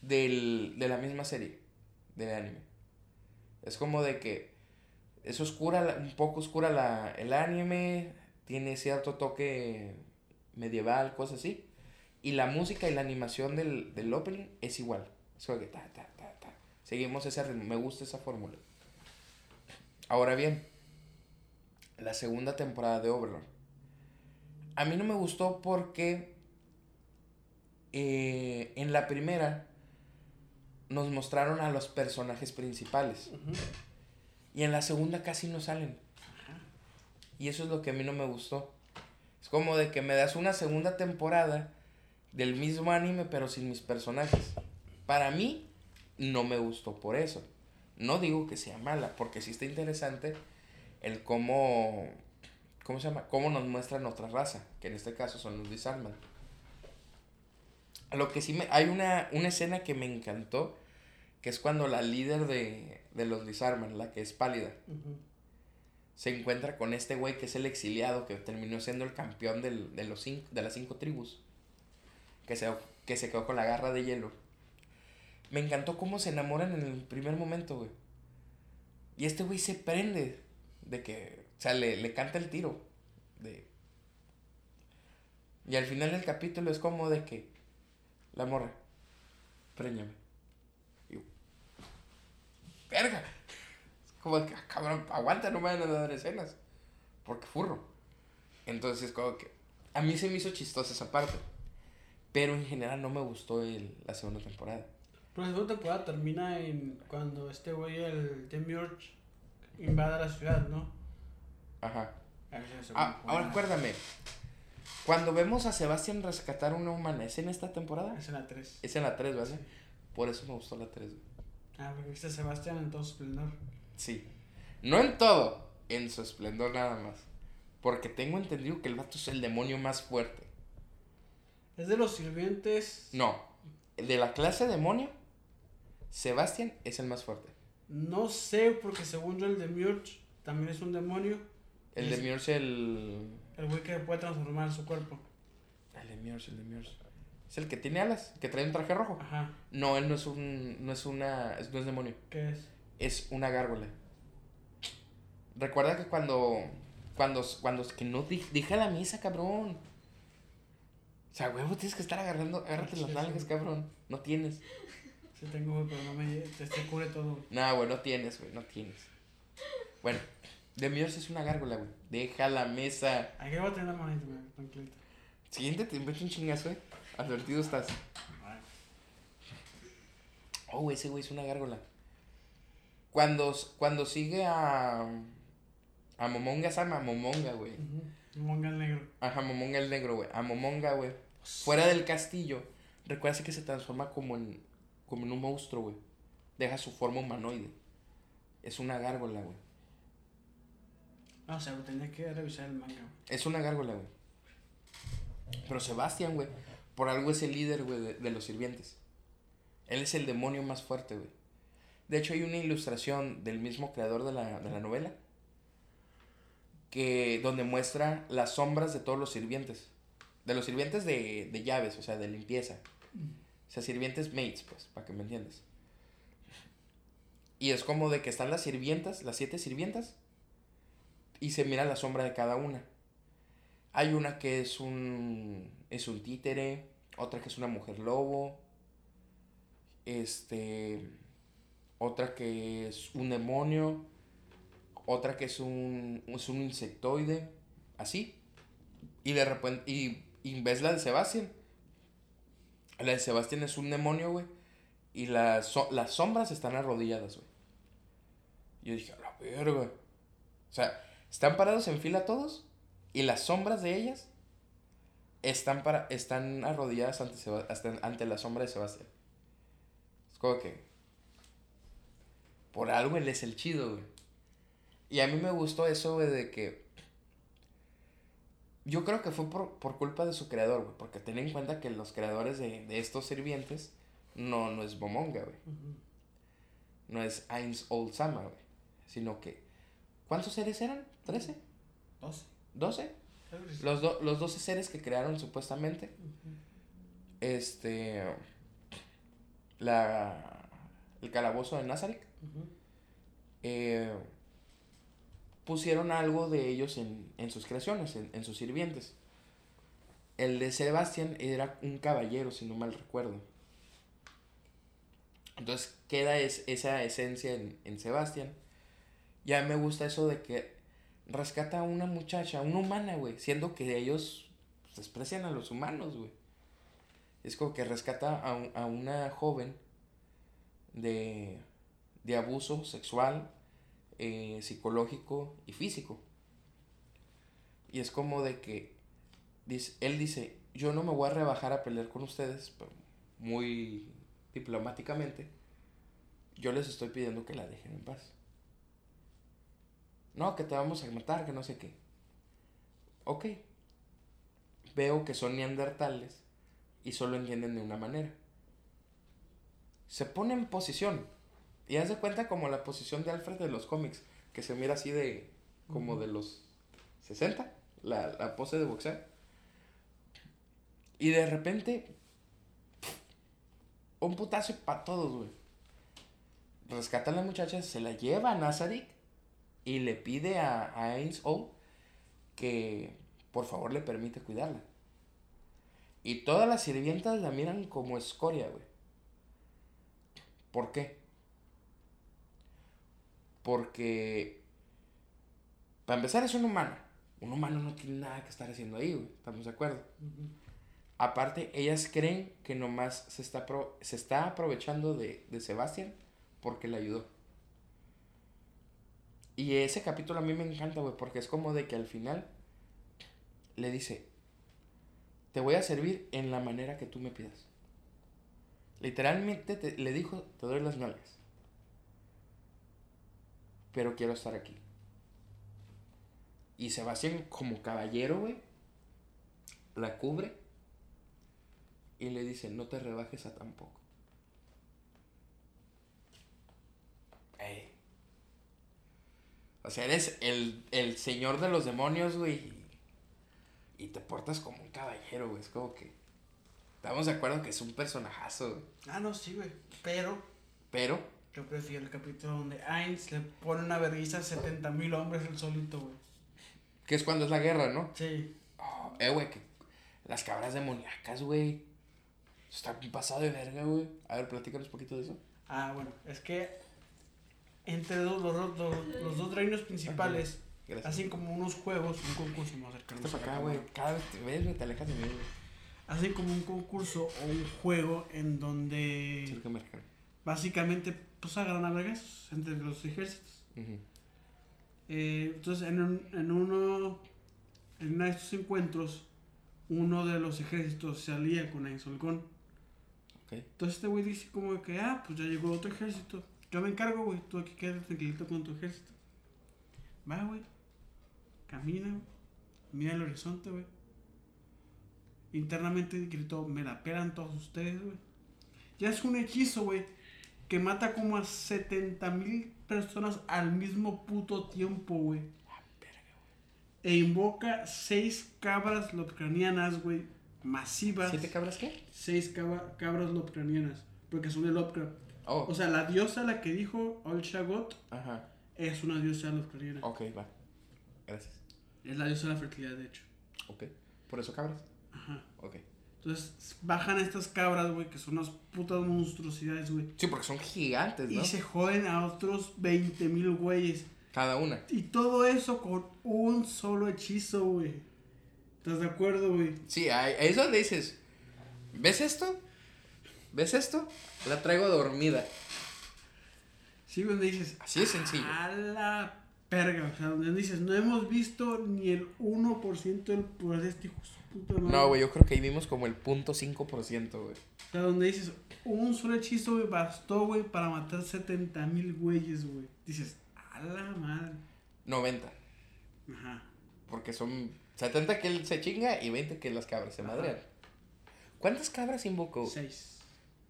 del, de la misma serie, del anime. Es como de que es oscura, un poco oscura la, el anime, tiene cierto toque medieval, cosas así. Y la música y la animación del, del opening es igual. Es como que ta, ta, ta, ta. Seguimos ese ritmo, me gusta esa fórmula. Ahora bien, la segunda temporada de Overlord. A mí no me gustó porque eh, en la primera nos mostraron a los personajes principales. Y en la segunda casi no salen. Y eso es lo que a mí no me gustó. Es como de que me das una segunda temporada del mismo anime pero sin mis personajes. Para mí no me gustó por eso. No digo que sea mala, porque sí está interesante el cómo... ¿Cómo se llama? Cómo nos muestran otra raza, que en este caso son los Disarman. Lo que sí me... Hay una, una escena que me encantó, que es cuando la líder de, de los Disarman, la que es pálida, se encuentra con este güey que es el exiliado, que terminó siendo el campeón del- de, los cinco, de las cinco tribus, que se, que se quedó con la garra de hielo. Me encantó cómo se enamoran en el primer momento, güey. Y este güey se prende de que, o sea, le, le canta el tiro. De... Y al final del capítulo es como de que, la morra, préñame. Y yo, verga. Como que, ah, cabrón, aguanta, no me van a dar escenas. Porque furro. Entonces, como que. A mí se me hizo chistosa esa parte. Pero en general no me gustó el- la segunda temporada. Pero la segunda temporada termina en cuando este güey, el Demiurge, invade la ciudad, ¿no? Ajá. Ah, ahora acuérdame. Cuando vemos a Sebastián rescatar a una humana, ¿es en esta temporada? Es en la 3. Es en la 3, ¿verdad? Por eso me gustó la 3. Ah, porque viste a Sebastián en todo su esplendor. Sí. No en todo, en su esplendor nada más. Porque tengo entendido que el vato es el demonio más fuerte. Es de los sirvientes. No, de la clase demonio, Sebastián es el más fuerte. No sé, porque según yo el Demiurge también es un demonio. El de Miors, el. El güey que puede transformar su cuerpo. El de Miors, el de Miors. Es el que tiene alas, que trae un traje rojo. Ajá. No, él no es un. No es una. No es demonio. ¿Qué es? Es una gárgola. Recuerda que cuando. Cuando. Cuando. Que no di- dije a la misa, cabrón. O sea, huevo, tienes que estar agarrando. Agárrate las Sí, nalgas, sí. cabrón. No tienes. Sí tengo, pero no me... Este cubre todo. No, güey, no tienes, güey, no tienes. Bueno, de Miors es una gárgola, güey. Deja la mesa. Aquí voy a tener la manita, mira, tranquilita. Siguiente te invento un chingazo, eh. Advertido estás. Oh, ese güey es una gárgola. Cuando, cuando sigue a. A Momonga Sama, a Momonga, güey. Un manga negro. Ajá, Momonga el negro, güey. A Momonga, güey. Fuera del castillo. Recuerda que se transforma como en. Como en un monstruo, güey. Deja su forma humanoide. Es una gárgola, güey. O sea, que revisar el manga. Es una gárgola, güey. Pero Sebastián, güey, por algo es el líder, güey, de, de los sirvientes. Él es el demonio más fuerte, güey. De hecho, hay una ilustración del mismo creador de la, de la novela que donde muestra las sombras de todos los sirvientes. De los sirvientes de, de llaves, o sea, de limpieza. O sea, sirvientes mates, pues, para que me entiendas. Y es como de que están las sirvientas, las siete sirvientas, y se mira la sombra de cada una. Hay una que es un es un títere, otra que es una mujer lobo, este otra que es un demonio, otra que es un es un insectoide, así. Y de repente y, ves la de Sebastián. La de Sebastián es un demonio, güey, Y las, las sombras están arrodilladas, güey. Yo dije, a la verga. O sea, están parados en fila todos. Y las sombras de ellas están, para, están arrodilladas ante, Seba- hasta ante la sombra de Sebastián. Es como que. Por algo él es el chido, güey. Y a mí me gustó eso, güey, de que. Yo creo que fue por, por culpa de su creador, güey. Porque ten en cuenta que los creadores de, de estos sirvientes no, no es Momonga, güey. No es Ainz Old Sama, güey. Sino que. ¿Cuántos seres eran? ¿13? 12. ¿12? Los, do- los 12 seres que crearon supuestamente. Este. La. El calabozo de Nazarick. eh, pusieron algo de ellos en, en sus creaciones, en, en sus sirvientes. El de Sebastián era un caballero, si no mal recuerdo. Entonces queda es, esa esencia en, en Sebastián. Ya me gusta eso de que rescata a una muchacha, una humana, güey, siendo que ellos desprecian a los humanos, güey. Es como que rescata a, a una joven de, de abuso sexual, eh, psicológico y físico. Y es como de que dice, él dice, yo no me voy a rebajar a pelear con ustedes, muy diplomáticamente. Yo les estoy pidiendo que la dejen en paz. No, que te vamos a matar, que no sé qué. Ok. Veo que son neandertales y solo entienden de una manera. Se pone en posición. Y haz de cuenta como la posición de Alfred de los cómics, que se mira así de como de los 60, la, la pose de boxeo. Y de repente, un putazo para todos, güey. Rescata a la muchacha, se la lleva a Nazarick y le pide a, a Ainz O que por favor le permite cuidarla. Y todas las sirvientas la miran como escoria, güey. ¿Por qué? Porque, para empezar, es un humano. Un humano no tiene nada que estar haciendo ahí, güey. ¿Estamos de acuerdo? Aparte, ellas creen que nomás se está, pro- se está aprovechando de, de Sebastián porque le ayudó. Y ese capítulo a mí me encanta, güey, porque es como de que al final le dice, te voy a servir en la manera que tú me pidas. Literalmente te- le dijo, te doy las nalgas. Pero quiero estar aquí. Y Sebastián, como caballero, güey, la cubre y le dice, no te rebajes a tampoco. Ey. O sea, eres el, el señor de los demonios, güey. Y, y te portas como un caballero, güey. Es como que... Estamos de acuerdo que es un personajazo, güey. Ah, no, sí, güey. Pero Pero... yo prefiero el capítulo donde Ainz le pone una vergüenza a 70 mil hombres el solito, güey. Que es cuando es la guerra, ¿no? Sí. Oh, eh, güey, que las cabras demoníacas, güey. Está bien pasado de verga, güey. A ver, platícanos un poquito de eso. Ah, bueno, es que entre los, dos- los- los dos reinos principales Gracias. hacen como unos juegos, un concurso, más Vete para acá, güey. Cada vez te ves, güey, te alejas de mí, güey. Hacen como un concurso o un juego en donde básicamente pues agarran a vergas entre los ejércitos. Eh, entonces, en, un- en uno en uno de estos encuentros, uno de los ejércitos se alía con Ainz Holgón. Ok. Entonces este güey dice como que, ah, pues ya llegó otro ejército. Yo me encargo, güey. Tú aquí quédate tranquilito con tu ejército. Va, güey. Camina, güey. Mira el horizonte, güey. Internamente gritó, me la pelan todos ustedes, güey. Ya es un hechizo, güey. Que mata como a 70 mil personas al mismo puto tiempo, güey. E invoca seis cabras lopcranianas, güey. Masivas. ¿Siete cabras qué? Seis caba- cabras lopcranianas. Porque son de Lovecraft. Oh, O sea, la diosa la que dijo Ol Shagot ajá. es una diosa lopcraniana. Ok, va. Gracias. Es la diosa de la fertilidad, de hecho. Ok. ¿Por eso cabras? Ajá. Ok. Entonces bajan estas cabras, güey, que son unas putas monstruosidades, güey. Sí, porque son gigantes, ¿no? Y se joden a otros 20 mil güeyes. Cada una. Y todo eso con un solo hechizo, güey. ¿Estás de acuerdo, güey? Sí, ahí es donde dices, ¿ves esto? ¿Ves esto? La traigo dormida. Sí, donde dices. Así de sencillo. A la perga. O sea, donde dices, no hemos visto ni el 1% del poder de este hijo de su puta madre. No, güey, yo creo que ahí vimos como el punto 5%, güey. O sea, donde dices, un solo hechizo, güey, bastó, güey, para matar 70 mil güeyes, güey. Dices, a la madre. 90. Ajá. Porque son 70 que él se chinga y 20 que las cabras se Ajá. madrean. ¿Cuántas cabras invocó? Seis.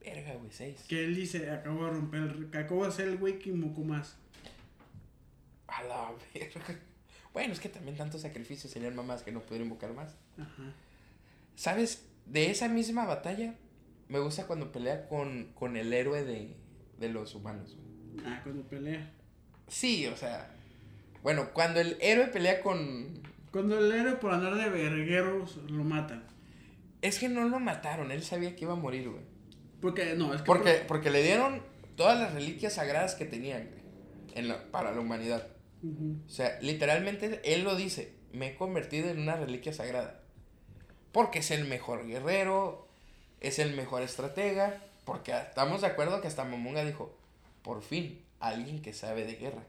Verga, güey, 6. Que él dice, acabo de romper, que acabo de ser el güey que invocó más. A la verga. Bueno, es que también tantos sacrificios serían mamás que no pudieron invocar más. Ajá. ¿Sabes? De esa misma batalla, me gusta cuando pelea con, con el héroe de, de los humanos. güey. Ah, cuando pelea. Sí, o sea. Bueno, cuando el héroe pelea con. Cuando el héroe por andar de vergueros lo matan. Es que no lo mataron, él sabía que iba a morir, güey. Porque, no, es que. Porque, porque le dieron todas las reliquias sagradas que tenían en la- para la humanidad. O sea, literalmente él lo dice, me he convertido en una reliquia sagrada. Porque es el mejor guerrero, es el mejor estratega, porque estamos de acuerdo que hasta Momonga dijo, por fin, alguien que sabe de guerra.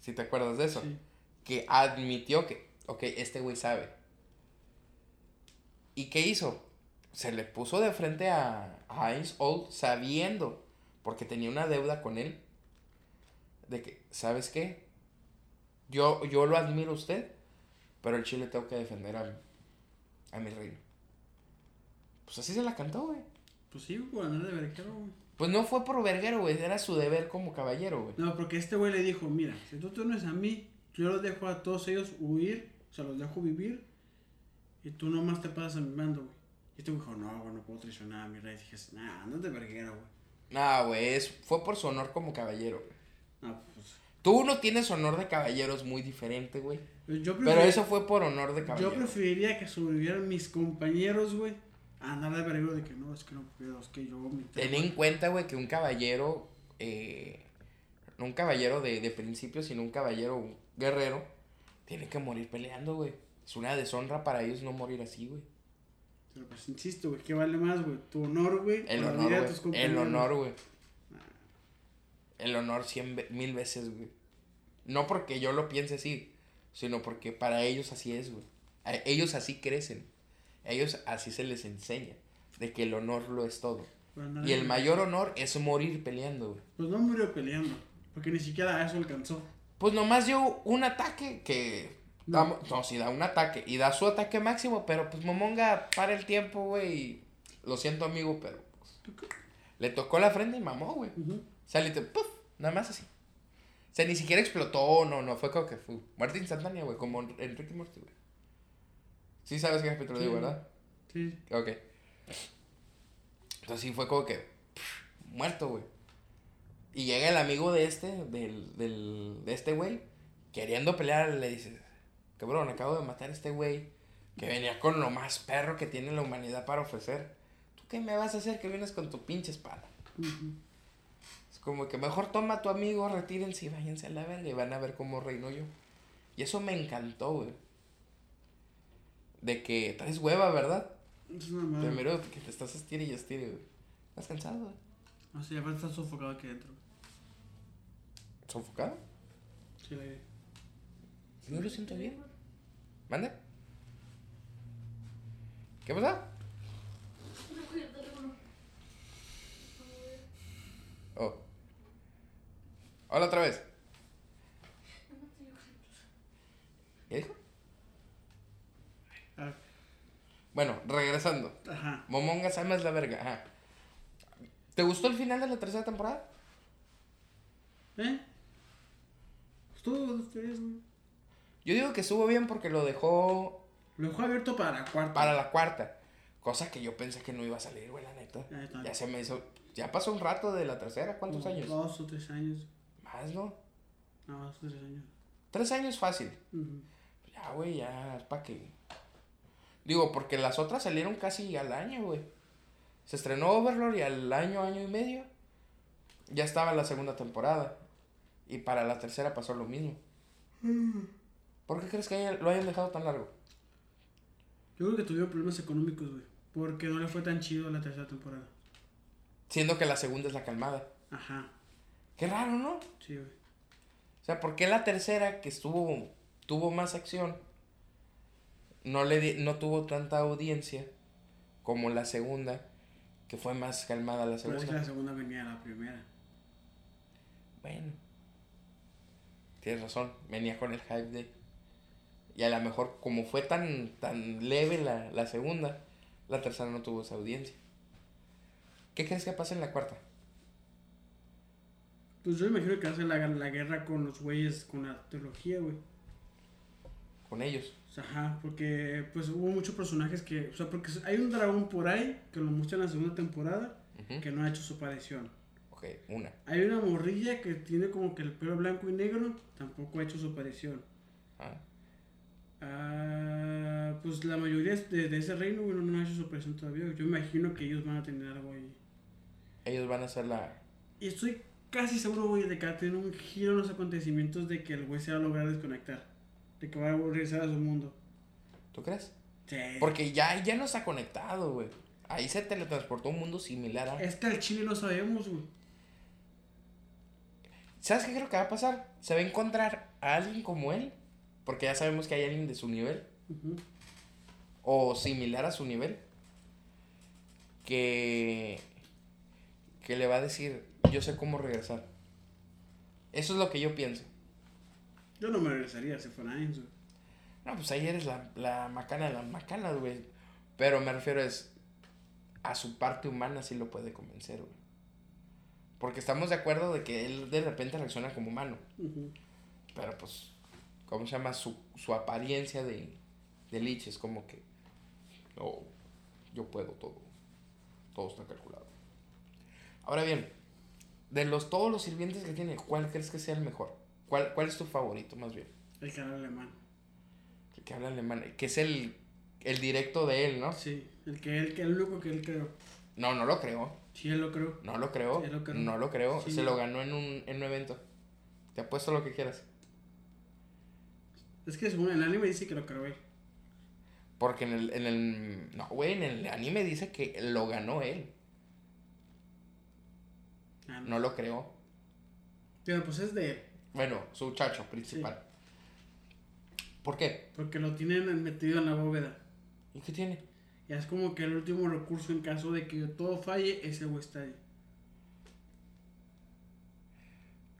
Si te acuerdas de eso? Sí. Que admitió que, ok, este güey sabe. ¿Y qué hizo? Se le puso de frente a, a Heinz Old sabiendo, porque tenía una deuda con él, de que, ¿sabes qué? Yo, yo lo admiro a usted, pero el Chile tengo que defender a, a mi reino. Pues así se la cantó, güey. Pues sí, por andar de verguero, güey. Pues no fue por verguero, güey, era su deber como caballero, güey. No, porque este güey le dijo, mira, si tú te unes a mí, yo los dejo a todos ellos huir, o sea, los dejo vivir, y tú nomás te pasas a mi mando, güey. Y este güey dijo, no, güey, no puedo traicionar a mi rey. Y dije, nah, andas de verguero, güey. Nah, güey, fue por su honor como caballero, güey. No, pues, Tú no tienes honor de caballero, es muy diferente, güey. yo, Pero eso fue por honor de yo caballero. preferiría que sobrevivieran mis compañeros, güey, a andar de verguero de que no, es que no puedo, es que yo mi Ten en cuenta, güey, que un caballero, eh, no un caballero de, de principio, sino un caballero un guerrero, tiene que morir peleando, güey. Es una deshonra para ellos no morir así, güey. Pero pues insisto, güey, ¿qué vale más, güey? Tu honor, güey, El honor, vida de güey. tus compañeros. El honor, güey. El honor cien mil veces, güey. No porque yo lo piense así, sino porque para ellos así es, güey. A- Ellos así crecen. A ellos así se les enseña. De que el honor lo es todo. Y el mayor honor es morir peleando, güey. Pues no murió peleando, porque ni siquiera a eso alcanzó. Pues nomás dio un ataque que. No. No, sí da un ataque. Y da su ataque máximo, pero pues Momonga para el tiempo, güey. Lo siento, amigo, pero. pues, le tocó la frente y mamó, güey. Ujú. O sea, literal, ¡puf! Nada más así. O sea, ni siquiera explotó, no, no, fue como que fue muerte instantánea, güey, como en en Rick y Morty, güey. Sí sabes qué capítulo Sí. digo, ¿verdad? Sí. Ok. Entonces sí fue como que pff, muerto, güey. Y llega el amigo de este, del, del, de este güey, queriendo pelear, le dice, cabrón, acabo de matar a este güey, que venía con lo más perro que tiene la humanidad para ofrecer. ¿Tú qué me vas a hacer que vienes con tu pinche espada? Es como que mejor toma a tu amigo, retírense y váyanse a la verga y van a ver cómo reino yo. Y eso me encantó, güey. De que traes hueva, ¿verdad? Es una madre. Te miro que te estás estire y estire, güey. ¿Estás cansado, güey? No sé, aparte está sofocado aquí adentro. ¿Sofocado? Sí, el aire. No lo siento bien. ¿Mande? ¿Qué pasa? Oh. Hola otra vez. ¿Qué dijo? Ah, Bueno, regresando. Ajá. Momonga Sama es la verga. Ajá. ¿Te gustó el final de la tercera temporada? ¿Eh? Dos teorías, güey. Yo digo que estuvo bien porque lo dejó Lo dejó abierto para la cuarta. para la cuarta. Cosa que yo pensé que no iba a salir, güey, la neta. Ya se me hizo. Ya pasó un rato de la tercera. ¿Cuántos Como años? Dos o tres años. Más, ¿no? No, dos o tres años. Tres años fácil. Ya, güey, ya es para que. Digo, porque las otras salieron casi al año, güey. Se estrenó Overlord y al año, año y medio. Ya estaba la segunda temporada. Y para la tercera pasó lo mismo. ¿Por qué crees que haya- lo hayan dejado tan largo? Yo creo que tuvieron problemas económicos, güey. Porque no le fue tan chido la tercera temporada. Siendo que la segunda es la calmada. Ajá. Qué raro, ¿no? Sí, güey. O sea, ¿por qué la tercera, que estuvo, tuvo más acción, no, le di- no tuvo tanta audiencia como la segunda, que fue más calmada la Pero es que segunda? la segunda venía de la primera. Bueno, tienes razón, venía con el hype de... Y a lo mejor, como fue tan, tan leve la, la segunda, la tercera no tuvo esa audiencia. ¿Qué crees que pasa en la cuarta? Pues yo imagino que hace la, la guerra con los güeyes, con la trilogía, güey. Con ellos. Sea, Ajá, porque pues hubo muchos personajes que, o sea, porque hay un dragón por ahí que lo muestra en la segunda temporada que no ha hecho su aparición. Ok, una. Hay una morrilla que tiene como que el pelo blanco y negro, tampoco ha hecho su aparición. Ah, Ah, pues la mayoría de, de ese reino, bueno, no ha hecho su aparición todavía. Yo imagino que ellos van a tener algo ahí. ellos van a hacer la... Y estoy casi seguro, güey, de que va a tener un giro en los acontecimientos de que el güey se va a lograr desconectar. De que va a regresar a su mundo. ¿Tú crees? Sí. Porque ya, ya no está conectado, güey. Ahí se teletransportó a un mundo similar a... Es que al chile no sabemos, güey. ¿Sabes qué creo que va a pasar? Se va a encontrar a alguien como él. Porque ya sabemos que hay alguien de su nivel. O similar a su nivel. Que... Que le va a decir, yo sé cómo regresar. Eso es lo que yo pienso. Yo no me regresaría si fuera Ainz. No, pues ahí eres la, la macana de las macanas, güey. Pero me refiero es... A su parte humana sí lo puede convencer, güey. Porque estamos de acuerdo de que él de repente reacciona como humano. Pero pues, ¿cómo se llama? Su, su apariencia de, de Lich es como que, no, yo puedo todo. Todo está calculado. Ahora bien, de los todos los sirvientes que tiene, ¿cuál crees que sea el mejor? ¿Cuál, cuál es tu favorito más bien? El canal alemán. El que habla alemán, que es el, el directo de él, ¿no? Sí, el que él, que el único que él creó. No, no lo creo. Sí, él lo creo. No lo creo. Sí, lo creo. No lo creo. Sí, Se no. lo ganó en un, en un evento. Te apuesto lo que quieras. Es que según el anime dice que lo creó él. Porque en el, en el. No, güey, en el anime dice que lo ganó él. Ah, no. No lo creó. Pero pues es de él. Bueno, su chacho principal. ¿Por qué? Porque lo tienen metido en la bóveda. ¿Y qué tiene? Ya es como que el último recurso en caso de que todo falle, ese güey está ahí.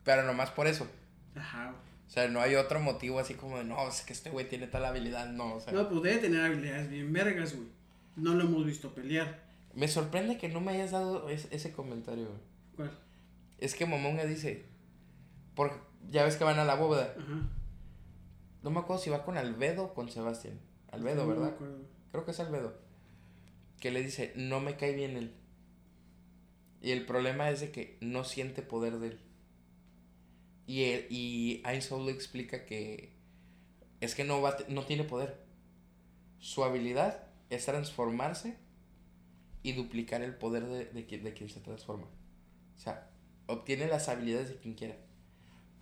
Pero nomás por eso. Ajá. O sea, no hay otro motivo así como de, no, es que este güey tiene tal habilidad. No, o sea. No, pues debe tener habilidades bien vergas, güey. No lo hemos visto pelear. Me sorprende que no me hayas dado es- ese comentario, güey. ¿Cuál? Es que Momonga dice. Por, ya ves que van a la bóveda. Ajá. No me acuerdo si va con Albedo o con Sebastián. Albedo, No me ¿verdad? acuerdo. Creo que es Albedo. Que le dice, no me cae bien él. Y el problema es de que no siente poder de él. Y, él, y explica que es que no, va, no tiene poder. Su habilidad es transformarse y duplicar el poder de, de, quien, de quien se transforma. O sea, obtiene las habilidades de quien quiera.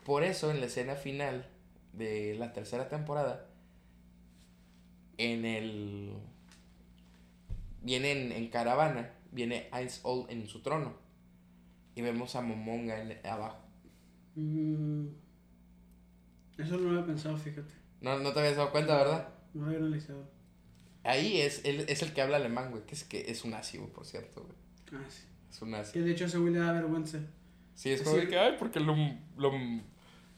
Por eso en la escena final de la tercera temporada, en el... Viene en, caravana, viene Ice en su trono. Y vemos a Momonga en- abajo. Mm, eso no lo había pensado, fíjate. No, no te habías dado cuenta, ¿verdad? No lo había analizado. Ahí es, él, es el que habla alemán, güey. Que es, que es un güey, por cierto, güey. Ah, sí. Es un nazi. Que de hecho ese güey le da vergüenza. Sí, es como que, ay, porque lo, lo,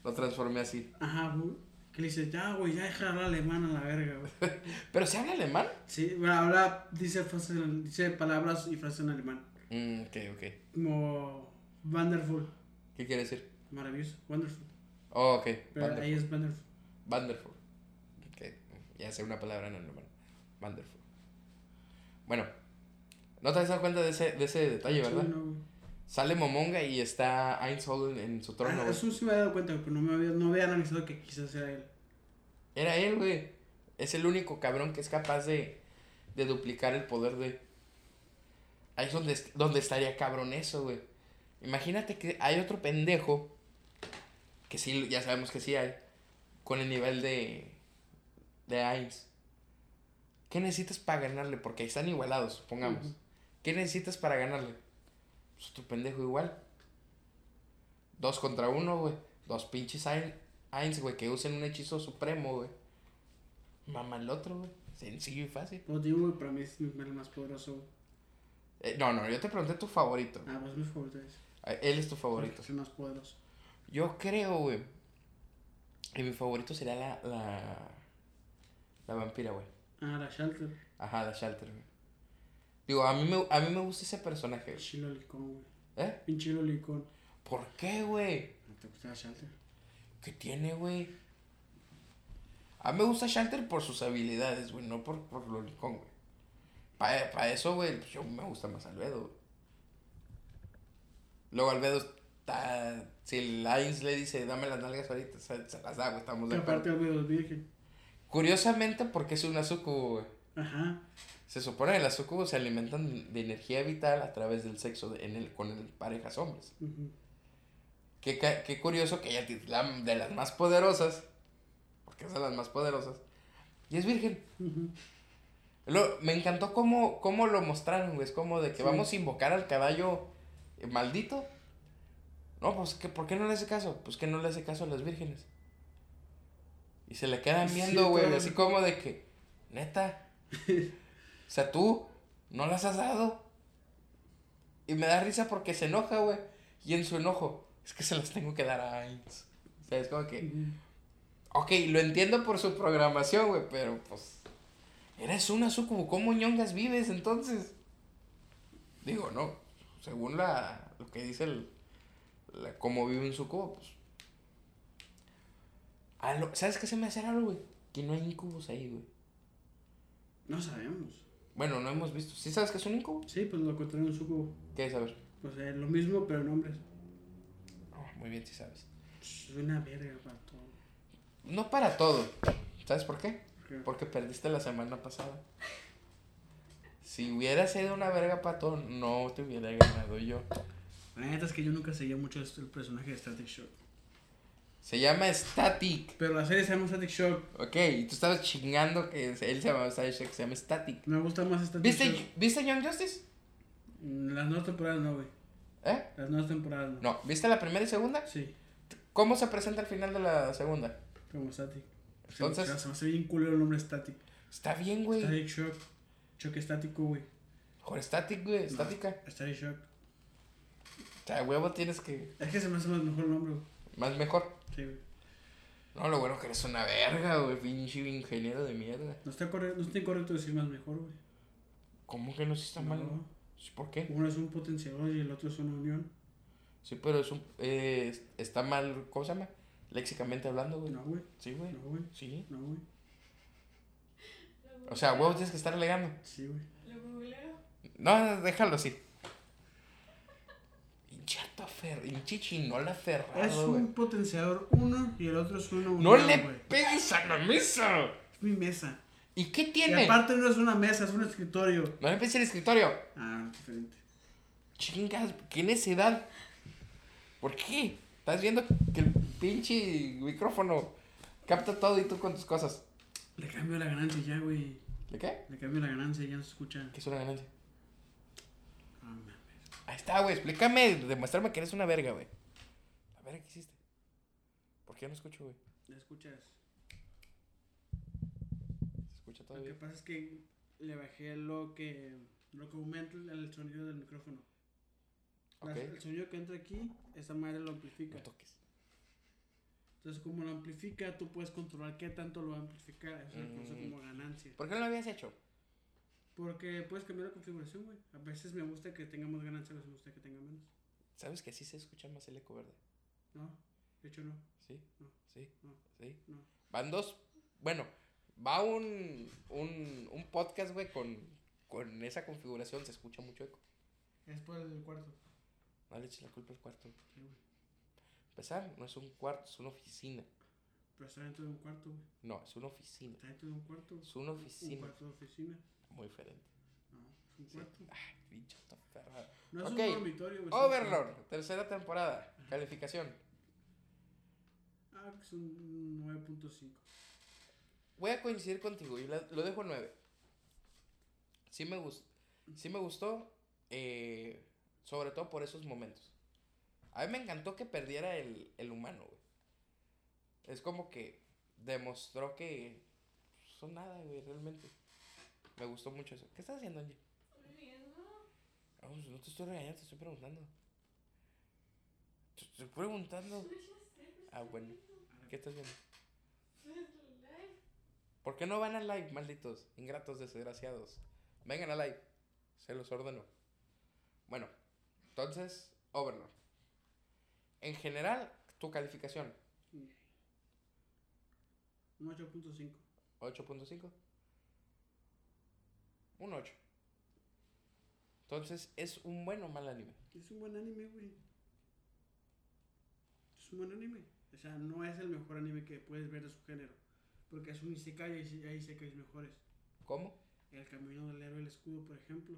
lo transformé así. Ajá, güey. Que le dice, ya, güey, ya deja de hablar alemán a la verga, güey. Pero se habla alemán. Sí, bueno, habla, dice, frases dice palabras y frases en alemán. Mm, ok, ok. Como wonderful, ¿Qué quiere decir? Maravilloso, wonderful. Oh, ok. Pero Wonderful. ahí es wonderful. Wonderful. Ok, ya sé una palabra en alemán. Wonderful. Bueno, no te has dado cuenta de ese, de ese detalle, Sí, ¿verdad? no, güey. Sale Momonga y está Einstein en su trono, Ah, güey. eso sí me había dado cuenta, pero no me había, no había analizado que quizás era él. Era él, güey. Es el único cabrón que es capaz de, de duplicar el poder de... Ahí es donde, es- donde estaría cabrón eso, güey. Imagínate que hay otro pendejo, que sí, ya sabemos que sí hay, con el nivel de, de Ainz. ¿Qué necesitas para ganarle? Porque ahí están igualados, pongamos. Ujú. ¿Qué necesitas para ganarle? Pues tu pendejo igual. Dos contra uno, güey. Dos pinches Ain- Ains, güey, que usen un hechizo supremo, güey. Mama el otro, güey. Sencillo y fácil. Pues digo, güey, para mí es el más poderoso. Eh, no, no, yo te pregunté tu favorito. Ah, pues mi favorito es. Eh, Él es tu favorito. Es el más poderoso. Yo creo, güey. Que mi favorito sería la. La, la vampira, güey. Ah, la Shelter. Ajá, la Shelter, güey. Digo, a mí, me, a mí me gusta ese personaje. güey. Chilo licón, güey. ¿Eh? Pinche licón. ¿Por qué, güey? ¿No te gusta la Shelter? ¿Qué tiene, güey? A mí me gusta Shelter por sus habilidades, güey, no por, por lo licón, güey. Para eso, güey, yo me gusta más Albedo, güey. Luego Albedo está... Si el Ainz le dice, dame las nalgas ahorita, se, se las da, güey, estamos de aparte acuerdo. Curiosamente, porque es un Azuku, güey. Ajá. Se supone que las Azuku se alimentan de energía vital a través del sexo de- en el, con el, parejas hombres. Qué, qué curioso que ella es de las más poderosas, porque es de las más poderosas, y es virgen. Lo- me encantó cómo, cómo lo mostraron, güey. Es como de que Sí. vamos a invocar al caballo maldito. No, pues, que, ¿por qué no le hace caso? Pues que no le hace caso a las vírgenes. Y se le quedan viendo, güey, así como de que, neta. o sea, tú no las has dado. Y me da risa porque se enoja, güey. Y en su enojo, es que se las tengo que dar a Ainz. O sea, es como que, ok, lo entiendo por su programación, güey, pero pues, eres una sucubo. ¿Cómo ñongas vives entonces? Digo, no, según la, lo que dice el, la, cómo vive un sucubo, pues. lo- ¿Sabes qué se me hace raro, güey? Que no hay incubos ahí, güey. No sabemos. Bueno, no hemos visto. ¿Sí sabes qué es un incubo? Sí, pues lo encontraron en su ¿Qué es? A ver. Pues eh, lo mismo, pero en hombres. Oh, muy bien, sí sabes. Es una verga para todo. No para todo. ¿Sabes por qué? Porque Porque perdiste la semana pasada. Si hubiera sido una verga pato, no te hubiera ganado yo. La neta es que yo nunca seguía mucho el personaje de Static Shock. Se llama Static. Pero la serie se llama Static Shock. Ok, y tú estabas chingando que él se llama Static, Shock, se llama Static. Me gusta más Static ¿Viste, Shock. ¿Viste Young Justice? Mm, Las nuevas temporadas no, güey. ¿Eh? Las nuevas temporadas no. No, ¿viste la primera y segunda? Sí, ¿Cómo se presenta al final de la segunda? como Static. Entonces- Se, me- se me hace bien culero el nombre Static. Está bien, güey. Static Shock. Choque estático, güey. Mejor Static, güey, estática. Static Shock. O sea, huevo tienes que. Es que se me hace más mejor el nombre, güey. Más mejor. Sí, güey. No, lo bueno que eres una verga, güey. Pinche ingeniero de mierda. No está, correcto, no está incorrecto decir más mejor, güey. ¿Cómo que no sí está mal? No. Sí, ¿Por qué? Uno es un potenciador y el otro es una unión. Sí, pero es un, eh, está mal, ¿cómo se llama? Léxicamente hablando, güey. No, güey. Sí, güey. No, güey. Sí. No, güey. O sea, huevo tienes que estar alegando. Sí, güey. ¿Lo googleo? No, déjalo así. Hinchato afer... Hinche chinola Es un potenciador uno y el otro es una unión. ¡No le pegues a la mesa! Es mi mesa. ¿Y qué Y tiene? aparte no es una mesa, es un escritorio. No le pegues el escritorio. Ah, diferente. Chingas, qué necedad. ¿Por qué? Estás viendo que el pinche micrófono capta todo y tú con tus cosas. Le cambio la ganancia ya, güey. ¿De qué? Le cambio la ganancia y ya no se escucha. ¿Qué es una ganancia? Ah. Ahí está, güey. Explícame, demuéstrame que eres una verga, güey. La verga que hiciste. ¿Por qué no escucho, güey? ¿Ya escuchas? ¿Se escucha Lo todavía? que pasa es que le bajé lo que lo que aumenta el, sonido del micrófono. La- Ok. El sonido que entra aquí, esa madre lo amplifica. No toques. Entonces, como lo amplifica, tú puedes controlar qué tanto lo va a amplificar. Eso Mm. como ganancia. ¿Por qué no lo habías hecho? Porque puedes cambiar la configuración, güey. A veces me gusta que tenga más ganancia, a veces me gusta que tenga menos. ¿Sabes que así se escucha más el eco verde? No, de hecho no. ¿Sí? No. ¿Sí? No. ¿Sí? No. Van dos. Bueno, va un, un, un podcast, güey, con, con esa configuración. Se escucha mucho eco. Es por el cuarto. No le eches la culpa al cuarto. Sí, güey. Empezar, no es un cuarto, es una oficina. Pero está dentro de un cuarto, güey. No, es una oficina. Está dentro de un cuarto. Es una Un oficina. cuarto de oficina. Muy diferente. No, Sí. Ay, pinche está ferrado. No es un dormitorio, güey. Overlord, tercera temporada. Calificación. Ah, es un 9.5. Voy a coincidir contigo y la- lo dejo en 9. Sí me, gustó sí me gustó. eh, Sobre todo por esos momentos. A mí me encantó que perdiera el, el humano, güey. Es como que demostró que son nada, güey, realmente. Me gustó mucho eso. ¿Qué estás haciendo, Angie? Estoy viendo. Vamos, no te estoy regañando, te estoy preguntando. Te estoy preguntando. Pues pues Ah, bueno. ¿Qué estás viendo? ¿Por qué no van al live, malditos? Ingratos, desgraciados. Vengan al live. Se los ordeno. Bueno, entonces, Overlord. En general, tu calificación, Un 8.5. 8.5. Un 8. Entonces, ¿es un buen o mal anime? Es un buen anime, güey. Es un buen anime. O sea, no es el mejor anime que puedes ver de su género. Porque es un Isekai y hay- hay Isekais mejores. ¿Cómo? El camino del héroe del escudo, por ejemplo.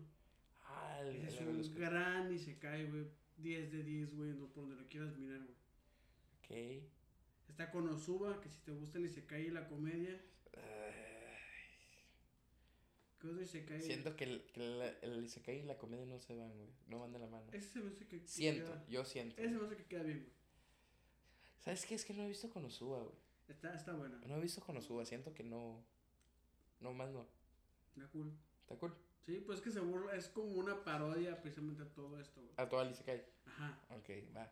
Ah, el, es el- un gran Isekai, güey. 10 de 10, güey, no, por donde lo quieras mirar, güey. Ok. Está con Osuba, que si te gusta el Isekai y la comedia. ¿Qué Isekai? Siento que el, que el, el Isekai y la comedia no se van, güey. No van de la mano. Ese se me hace que, que Siento, queda- yo siento. Ese se me hace que queda bien, güey. ¿Sabes qué? Es que no he visto Konosuba, güey. Está, está buena. No he visto Konosuba, siento que no. No más no. Está cool. Está cool. Sí, pues que se burla. Es como una parodia precisamente a todo esto, güey. A todo el Isekai. Ajá. Ok, va.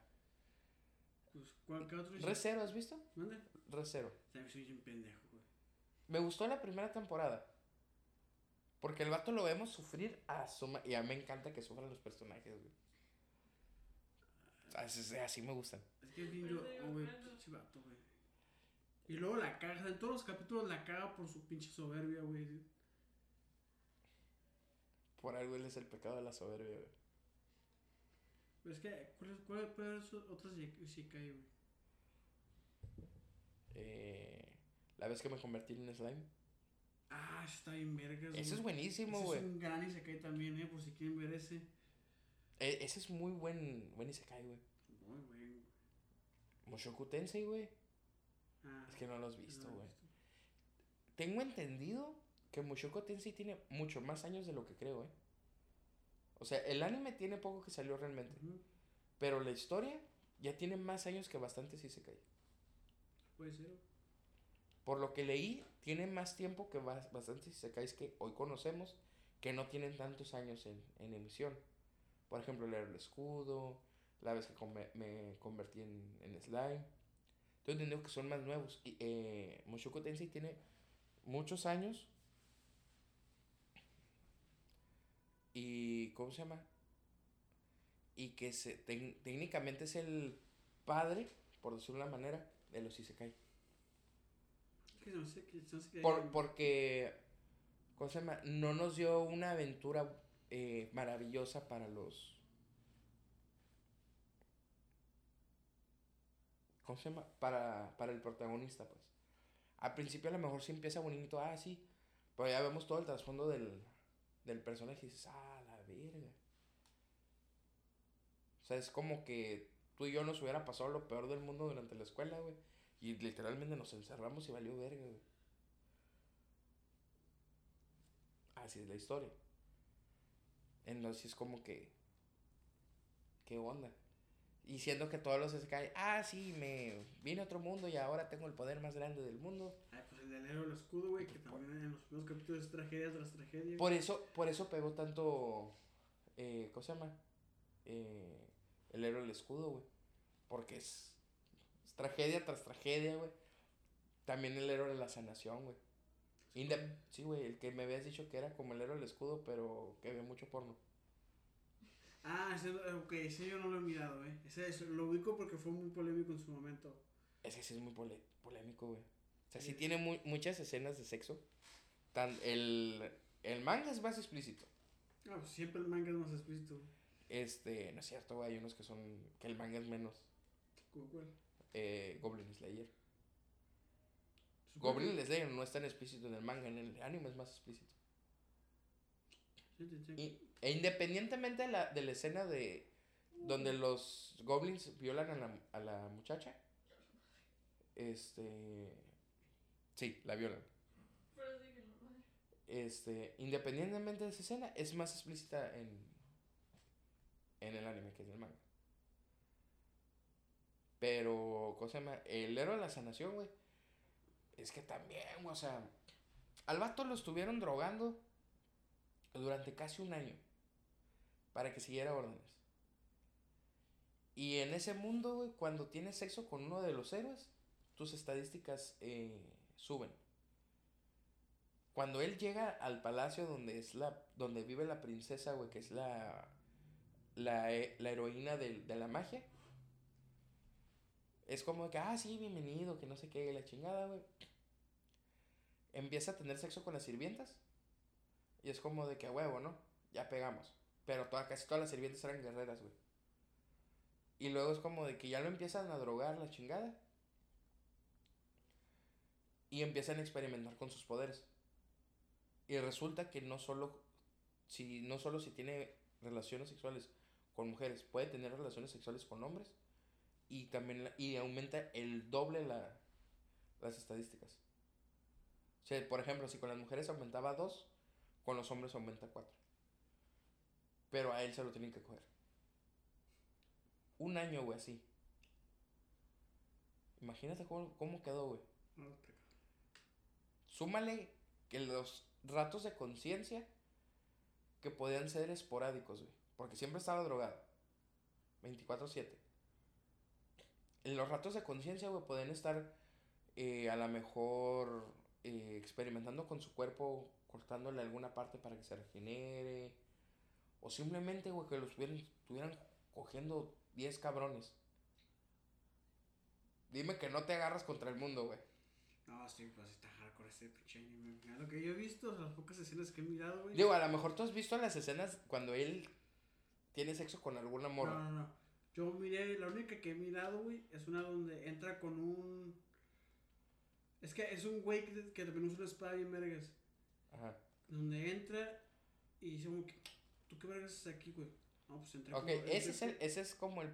Pues, ¿cuál qué otro Re Zero, ¿has visto? ¿Mande? Re Zero. O sea, soy un pendejo, güey. Me gustó la primera temporada. Porque el vato lo vemos sufrir a Y a mí me encanta que sufran los personajes, güey. Así, así me gustan. Es que es oh, güey, pinche vato, güey. Y luego la caga, en todos los capítulos la caga por su pinche soberbia, güey. Por algo él es el pecado de la soberbia, güey. Pero es que, ¿cuál es, cuál, otras si cae, güey? Eh, la vez que me convertí en slime. Ah, está bien vergas, Ese es buenísimo, güey. es un gran Isekai también, eh, por si quieren ver ese. E- ese es muy buen, buen Isekai, güey. Muy buen, güey. Mushoku Tensei, güey. Ah, Es que no lo has visto, no güey. Tengo entendido que Mushoku Tensei tiene mucho más años de lo que creo, eh. O sea, el anime tiene poco que salió realmente. Pero la historia ya tiene más años que bastantes Isekai. Puede ser. Por lo que leí, tiene más tiempo que bas- bastantes Isekais que hoy conocemos que no tienen tantos años en, en emisión. Por ejemplo, el Héroe del Escudo, la vez que me convertí en, en Slime. Tengo entendido que son más nuevos. Y, eh, Mushoku Tensei tiene muchos años. Y, ¿cómo se llama? Y que se, técnicamente es el padre, por decirlo de una manera, de los Isekai. Que se me hace que Por, porque, ¿cómo se llama? No nos dio una aventura eh, maravillosa para los... ¿Cómo se llama? Para, para el protagonista, pues. Al principio a lo mejor sí empieza bonito, ah, sí. Pero ya vemos todo el trasfondo del, del personaje y dices, ah, la verga. O sea, es como que tú y yo nos hubiera pasado lo peor del mundo durante la escuela, güey. Y literalmente nos encerramos y valió verga, güey. Así es la historia. Entonces es como que. ¿Qué onda? Y siendo que todos los se caen, ah, sí, me vine a otro mundo y ahora tengo el poder más grande del mundo. Ay, pues el del héroe del escudo, güey, que también en los primeros capítulos es tragedia tras tragedia. Por eso, por eso pegó tanto. Eh, ¿Cómo se llama? Eh, el héroe del escudo, güey. Porque es tragedia tras tragedia, güey. También el héroe de la sanación, güey. Inde- sí, güey, el que me habías dicho que era como el héroe del escudo, pero que ve mucho porno. Ah, ese, ok, ese yo no lo he mirado, eh. Ese, ese lo ubico porque fue muy polémico en su momento. Ese sí es muy pole- polémico, güey. O sea, sí tiene muy, muchas escenas de sexo. Tan, el, el manga es más explícito. Ah, pues siempre el manga es más explícito. Este, no es cierto, güey. Hay unos que son. que el manga es menos. ¿Cómo cuál? Eh, Goblin Slayer. Goblin Slayer no es tan explícito en el manga, en el anime es más explícito. Sí, sí, sí. Y, e independientemente de la, de la escena de. donde los goblins violan a la, a la muchacha. Este. Sí, la violan. Pero sí que lo madre. Este, independientemente de esa escena, es más explícita en, en el anime, que es el manga. Pero, cosa más, el héroe de la sanación, güey, es que también, o sea, al vato lo estuvieron drogando durante casi un año para que siguiera órdenes. Y en ese mundo, güey, cuando tienes sexo con uno de los héroes, tus estadísticas eh, suben. Cuando él llega al palacio donde es la donde vive la princesa, güey, que es la la, eh, la heroína de la magia, es como que, ah, sí, bienvenido, que no sé qué, la chingada, güey. Empieza a tener sexo con las sirvientas. Y es como de que a huevo, ¿no? Ya pegamos. Pero toda, casi todas las sirvientas eran guerreras, güey. Y luego es como de que ya lo empiezan a drogar la chingada. Y empiezan a experimentar con sus poderes. Y resulta que no solo si no solo si tiene relaciones sexuales con mujeres, puede tener relaciones sexuales con hombres y también la- y aumenta el doble la, las estadísticas. O sea, por ejemplo, si con las mujeres aumentaba 2, con los hombres aumenta 4. Pero a él se lo tienen que coger. Un año, güey, así. Imagínate cómo, cómo quedó, güey. No, Súmale que los ratos de conciencia que podían ser esporádicos, güey. Porque siempre estaba drogado. 24-7. En los ratos de conciencia, güey, podían estar eh, a lo mejor eh, experimentando con su cuerpo, cortándole alguna parte para que se regenere. O simplemente, güey, que lo estuvieran, estuvieran cogiendo 10 cabrones. Dime que no te agarras contra el mundo, güey. No, sí, pues está hardcore ese pinche anime. Mira, Lo que yo he visto, las pocas escenas que he mirado, güey. Digo, a lo mejor tú has visto las escenas cuando él tiene sexo con alguna morra. No, no, no. Yo miré, la única que he mirado, güey, es una donde entra con un. Es que es un güey que, que también usa una espada bien vergas. Ajá. Donde entra y dice, como que, ¿tú qué vergas haces aquí, güey? No, pues entré Ok, como. ese es, entré- el, ese es como el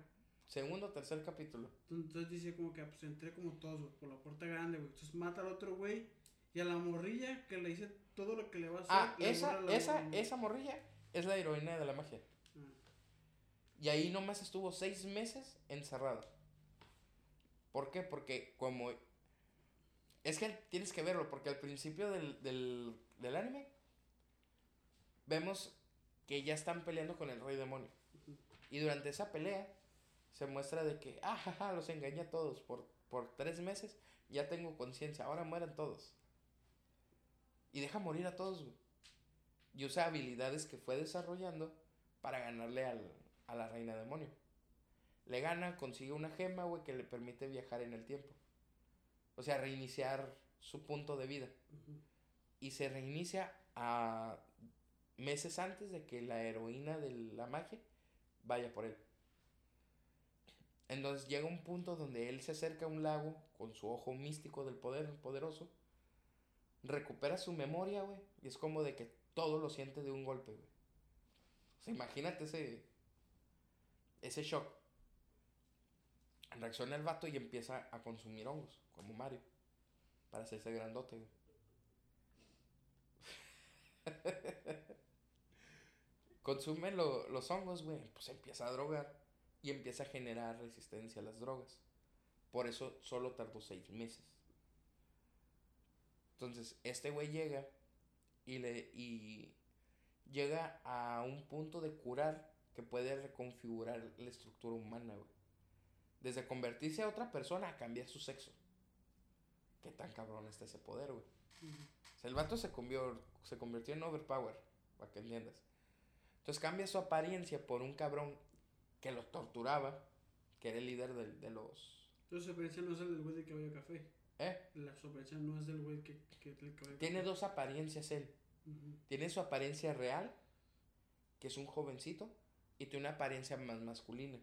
segundo o tercer capítulo. Entonces dice como que, ah, pues entré como todos, güey, por la puerta grande, güey. Entonces mata al otro güey y a la morrilla que le dice todo lo que le va a hacer. Ah, esa, esa, esa morrilla es la heroína de la magia. Y ahí nomás estuvo seis meses encerrado. ¿Por qué? Porque como... Es que tienes que verlo, porque al principio del, del, del anime vemos que ya están peleando con el rey demonio. Y durante esa pelea se muestra de que, ah, jaja, los engañé a todos por, por tres meses, ya tengo conciencia, ahora mueran todos. Y deja morir a todos. Y usa habilidades que fue desarrollando para ganarle al, a la reina demonio. Le gana, consigue una gema, güey, que le permite viajar en el tiempo. O sea, reiniciar su punto de vida. Y se reinicia a meses antes de que la heroína de la magia vaya por él. Entonces llega un punto donde él se acerca a un lago con su ojo místico del poder poderoso, recupera su memoria, güey, y es como de que todo lo siente de un golpe, güey. O sea, imagínate ese ese shock. Reacciona el vato y empieza a consumir hongos, como Mario, para hacerse grandote. Consume lo- los hongos, güey, pues empieza a drogar y empieza a generar resistencia a las drogas. Por eso solo tardó seis meses. Entonces, este güey llega y le y llega a un punto de curar que puede reconfigurar la estructura humana, güey. Desde convertirse a otra persona a cambiar su sexo. Qué tan cabrón está ese poder, güey. O sea, el vato se convirtió, se convirtió en overpower, para que entiendas. Entonces cambia su apariencia por un cabrón que lo torturaba, que era el líder del- de, los... Entonces su apariencia no es el del güey de cabello café. ¿Eh? La su apariencia no es del güey que, que el cabello Tiene café. dos apariencias él. Tiene su apariencia real, que es un jovencito, y tiene una apariencia más masculina,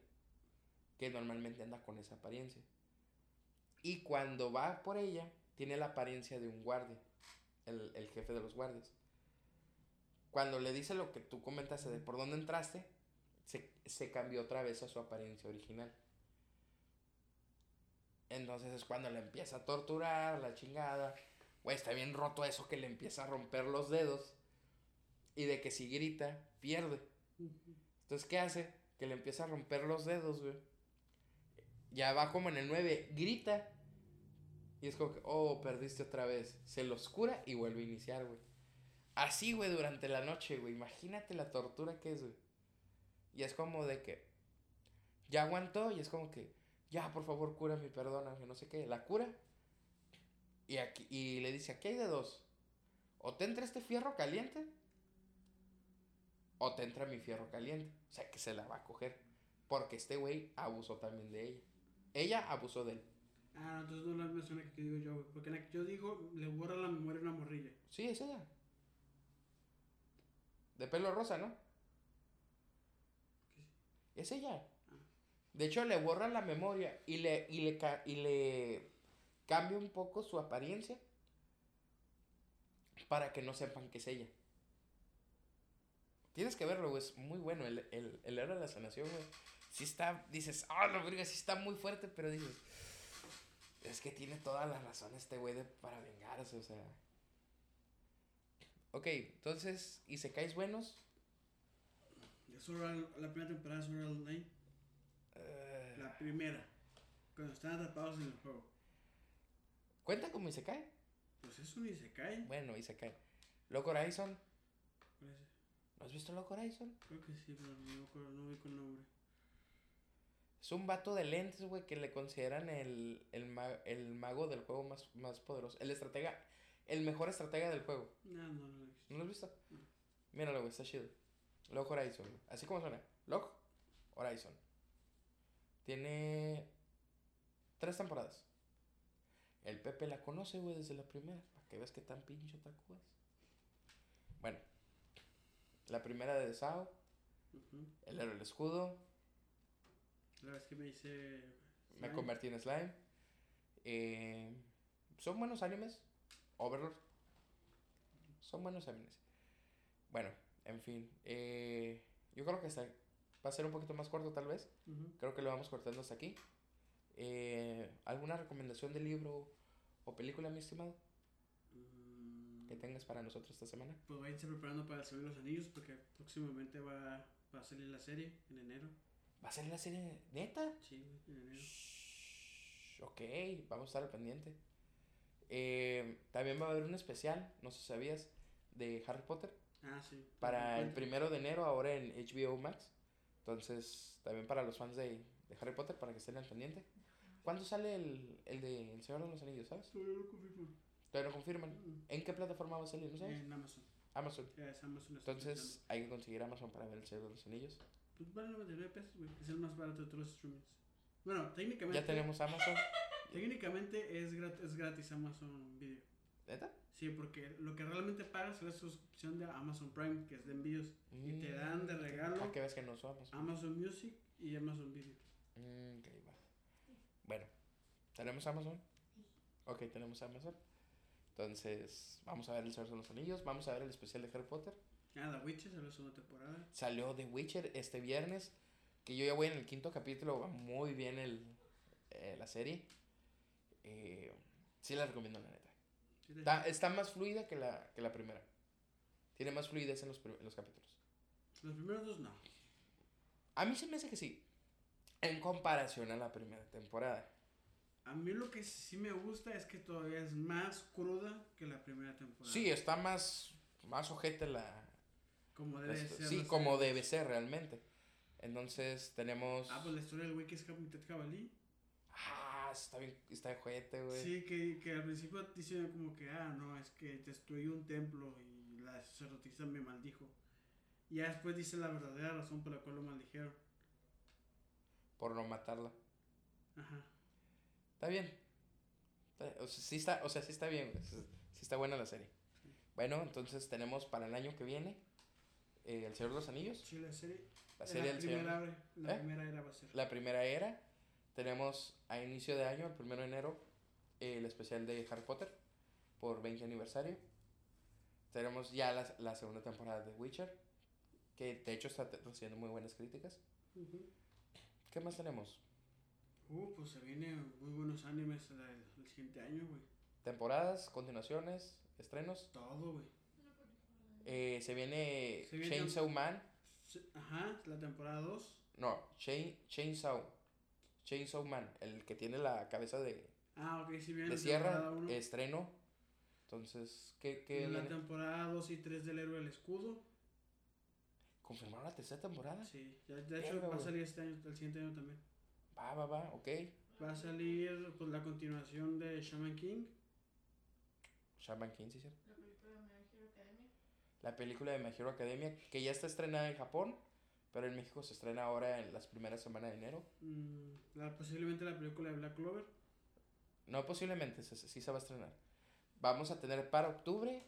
que normalmente anda con esa apariencia. Y cuando va por ella, tiene la apariencia de un guardia, el, el jefe de los guardias. Cuando le dice lo que tú comentaste de por dónde entraste, se, se cambió otra vez a su apariencia original. Entonces es cuando le empieza a torturar, la chingada. Güey, está bien roto eso que le empieza a romper los dedos. Y de que si grita, pierde. Ujú. Entonces, ¿qué hace? que le empieza a romper los dedos, güey. Ya va como en el 9, grita. Y es como que, oh, perdiste otra vez. Se los cura y vuelve a iniciar, güey. Así, güey, durante la noche, güey. Imagínate la tortura que es, güey. Y es como de que ya aguantó y es como que, ya, por favor, cúrame, perdóname, no sé qué. La cura. Y, aquí, y le dice, aquí hay de dos. O te entra este fierro caliente. O te entra mi fierro caliente. O sea, que se la va a coger. Porque este güey abusó también de ella. Ella abusó de él. Ah, no, entonces no la menciona que digo yo, güey. Porque la que yo digo, le borra la memoria a una morrilla. Sí, es ella. De pelo rosa, ¿no? ¿Qué? Es ella. De hecho, le borra la memoria y le, y le, y le cambia un poco su apariencia para que no sepan que es ella. Tienes que verlo, güey. Es muy bueno. El, el, el héroe de la sanación, güey. Sí está, dices, ah, la verga, sí está muy fuerte, pero dices, es que tiene toda la razón este güey de- para vengarse, o sea. Ok, entonces, ¿y se caes buenos? La primera temporada de Art Online. Eh, La primera. Cuando están atrapados en el juego. ¿Cuenta como y se cae? Pues eso ni se cae. Bueno, y se cae. Loco Horizon. Pues, ¿No has visto Loco Horizon? creo que sí, pero no me acuerdo, no vi con nombre. Es un vato de lentes, güey, que le consideran el, el, ma- el mago del juego más, más poderoso. El estratega, el mejor estratega del juego. No, no, lo he visto. ¿No lo has visto? No. Míralo, güey, está chido. Loco Horizon, güey. Así como suena. Loco Horizon. Tiene tres temporadas. El Pepe la conoce, güey, desde la primera. Para que veas que tan pincho taco es. Bueno. La primera de Sao. Ujú. El héroe del escudo. La vez que me hice. Me Slime. convertí en slime. Eh, son buenos animes. Overlord. Son buenos animes. Bueno, en fin. eh, yo creo que hasta va a ser un poquito más corto tal vez. Ujú. Creo que lo vamos cortando hasta aquí. Eh, ¿Alguna recomendación de libro o película, mi estimado? Que tengas para nosotros esta semana. Pues váyanse preparando para subir los anillos porque próximamente va, va a salir la serie en enero. ¿Va a salir la serie neta? Sí, en enero. Shh, ok, vamos a estar al pendiente. Eh, también va a haber un especial, no sé si sabías, de Harry Potter. Ah, sí. Para el primero de enero, ahora en HBO Max. Entonces, también para los fans de, de Harry Potter, para que estén al pendiente. ¿Cuándo sale el, el de El Señor de los Anillos, sabes? No confirmo. Todavía no confirman. Mm. ¿En qué plataforma va a salir, no sabes? En Amazon. Amazon. Es Amazon. Entonces, hay que conseguir Amazon para ver El Señor de los Anillos. Pues vale 99 pesos, güey. Es el más barato de todos los streamings. Bueno, técnicamente. Ya tenemos Amazon. Técnicamente es gratis, es gratis Amazon Video. ¿Neta? Sí, porque lo que realmente pagas es la suscripción de Amazon Prime, que es de envíos. Y te dan de regalo Para que veas que no Amazon. Amazon Music y Amazon Video. Mm, ok, va. Bueno, ¿tenemos Amazon? Ok, tenemos Amazon. Entonces, vamos a ver El Señor de los Anillos. Vamos a ver el especial de Harry Potter. Ah, The Witcher salió segunda temporada. Salió The Witcher este viernes. Que yo ya voy en el quinto capítulo. Va muy bien el, eh, la serie. Eh, sí la recomiendo, la neta. Sí, te- Está, está más fluida que la, que la primera. Tiene más fluidez en los, en los capítulos. Los primeros dos no. A mí se me hace que sí. En comparación a la primera temporada. A mí lo que sí me gusta es que todavía es más cruda que la primera temporada. Sí, está más, más ojete la... Como debe la- ser. sí, como debe ser realmente. Entonces tenemos... Ah, pues la historia del güey que es mitad jabalí. Ah, está bien, está ojete, güey. Sí, que, que al principio dicen como que, ah, no, es que destruí un templo y la sacerdotisa me maldijo. Y ya después dice la verdadera razón por la cual lo maldijeron. Por no matarla. Ajá. Está bien. Está- o, sea, sí está, o sea, sí está bien. Sí, está buena la serie. Bueno, entonces tenemos para el año que viene eh, El Señor de los Anillos. Sí, la serie. La en serie la del Señor. primera, era- la ¿Eh? primera era va a ser. La primera era. Tenemos a inicio de año, el primero de enero, el especial de Harry Potter por 20 aniversario. Tenemos ya la, la segunda temporada de Witcher, que de hecho está recibiendo muy buenas críticas. ¿Qué más tenemos? Uh, pues se vienen muy buenos animes el, el siguiente año, güey. Temporadas, continuaciones, estrenos. Todo, güey. Eh, se viene Se viene- Chainsaw Man. Se- Ajá, la temporada 2. No, Chain, Chainsaw. Chainsaw Man, el que tiene la cabeza de, Ah, ok, si viene de sierra, uno. estreno. Entonces, ¿qué, qué En la viene? temporada 2 y 3 del héroe del escudo. ¿Confirmaron la tercera temporada? Sí, ya, de hecho Verga, va a güey. salir este año, el siguiente año también. Va, va, va, ok. Va a salir pues, la continuación de Shaman King. Shaman King, sí, cierto. La película de My Hero Academia. La película de My Hero Academia, que ya está estrenada en Japón, pero en México se estrena ahora en las primeras semanas de enero. mm, la, posiblemente la película de Black Clover. No, posiblemente, se- sí se va a estrenar. Vamos a tener para octubre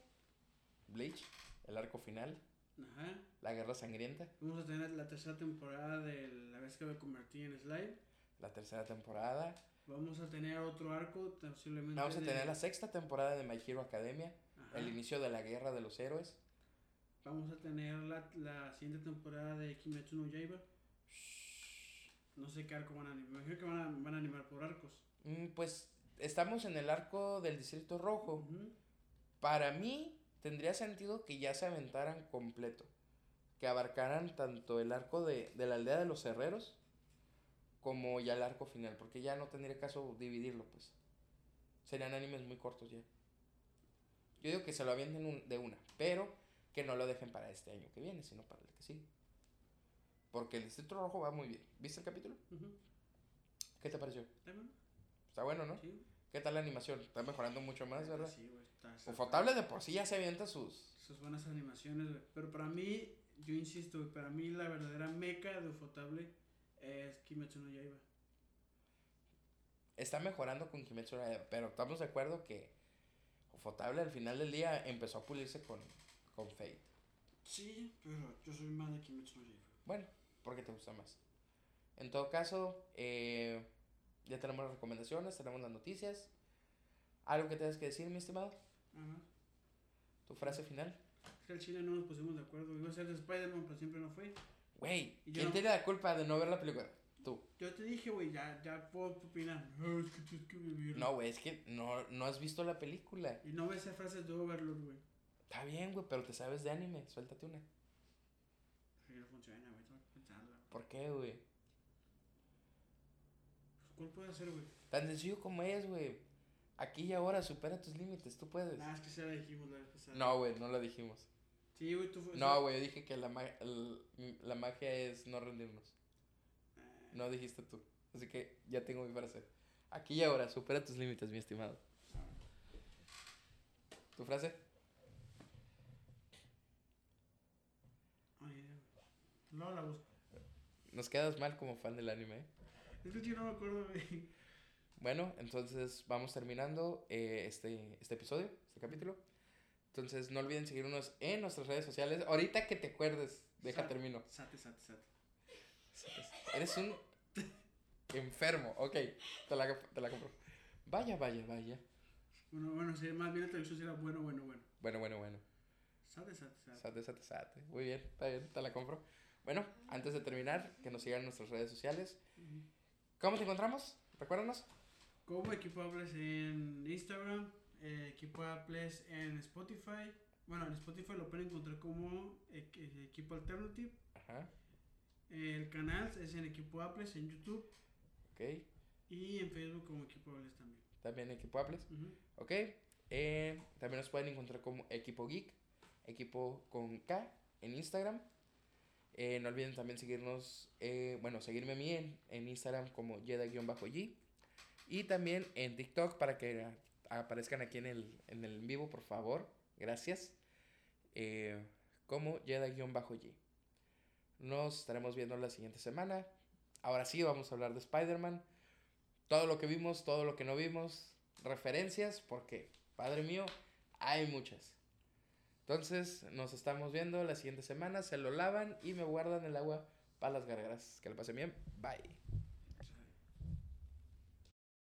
Bleach, el arco final, Ajá. la guerra sangrienta, Vamos a tener la tercera temporada de La vez que me convertí en Slime. La tercera temporada. Vamos a tener otro arco, posiblemente. Vamos a de- tener la sexta temporada de My Hero Academia, Ajá. el inicio de la guerra de los héroes. Vamos a tener la, la siguiente temporada de Kimetsu no Yaiba. No sé qué arco van a animar. Me imagino que van a, van a animar por arcos. Mm, Pues estamos en el arco del Distrito Rojo. Ujú. Para mí tendría sentido que ya se aventaran completo. Que abarcaran tanto el arco de, de la aldea de los herreros como ya el arco final. Porque ya no tendría caso dividirlo, pues. Serían animes muy cortos ya. Yo digo que se lo avienten un- de una, pero que no lo dejen para este año que viene, sino para el que sigue. Porque el Distrito Rojo va muy bien. ¿Viste el capítulo? Ujú. ¿Qué te pareció? ¿Está bueno, ¿no? Sí. ¿Qué tal la animación? Está mejorando mucho más, ¿verdad? Sí, güey. Ufotable de por sí ya se avienta sus... Sus buenas animaciones, güey. Pero para mí, yo insisto, güey, para mí la verdadera meca de Ufotable es Kimetsu no Yaiba. está mejorando con Kimetsu no Yaiba, pero estamos de acuerdo que Ufotable al final del día empezó a pulirse con, con Fate. Sí, pero yo soy más de Kimetsu no Yaiba. Bueno, porque te gusta más. En todo caso, eh, ya tenemos las recomendaciones, tenemos las noticias. ¿Algo que tengas que decir, mi estimado? Más. ¿Tu frase final? Es que al chile no nos pusimos de acuerdo. Iba a ser de Spider-Man, pero siempre no fue. Güey, ¿quién no- tiene la culpa de no ver la película? Tú. Yo te dije, güey, ya, ya puedo opinar. No, es que tienes que vivir. No, güey, es que no, no has visto la película. Y no ves esa frase de Overlord, güey. Está bien, güey, pero te sabes de anime. Suéltate una. Sí, no funciona, güey. Tengo que pensarla. ¿Por qué, güey? Pues, ¿Cuál puede ser, güey? Tan sencillo como es, güey. Aquí y ahora supera tus límites, tú puedes. Ah, es que se la dijimos la vez pasada. No, güey, no lo dijimos. Sí, güey, tú. No, güey, dije que la, ma- el- la magia es no rendirnos. Ah, No dijiste tú. Así que ya tengo mi frase. Aquí y ahora, supera tus límites, mi estimado. ¿Tu frase? No la busco. Nos quedas mal como fan del anime. ¿eh? Es que yo no me acuerdo, güey. Bueno, entonces vamos terminando eh, este, este episodio, este capítulo. Entonces no olviden seguirnos en nuestras redes sociales. Ahorita que te acuerdes, deja termino. Sate, sate, sate. Eres un enfermo. Ok, te la, te la compro. Vaya, vaya, vaya. Bueno, bueno, sí, más bien la traducción será bueno, bueno, bueno. Bueno, bueno, bueno. Sate, sate, sate. Sate, sate, sate. Muy bien, está bien, te la compro. Bueno, antes de terminar, que nos sigan en nuestras redes sociales. ¿Cómo te encontramos? Recuérdanos. Como Equipo Apples en Instagram, eh, Equipo Apples en Spotify. Bueno, en Spotify lo pueden encontrar como eh, eh, Equipo Alternative. Ajá, El canal es en Equipo Apples en YouTube ok. y en Facebook como Equipo Apples también. También Equipo Apples. Ujú. Ok. Eh, también nos pueden encontrar como Equipo Geek, Equipo con K en Instagram. Eh, no olviden también seguirnos, eh, bueno, seguirme a mí en, en Instagram como Yeda-G. Y también en TikTok para que aparezcan aquí en el, en el vivo, por favor. Gracias. Eh, como Yeda-G. Nos estaremos viendo la siguiente semana. Ahora sí, vamos a hablar de Spider-Man. Todo lo que vimos, todo lo que no vimos. Referencias, porque, padre mío, hay muchas. Entonces, nos estamos viendo la siguiente semana. Se lo lavan y me guardan el agua para las gargaras. Que le pasen bien. Bye.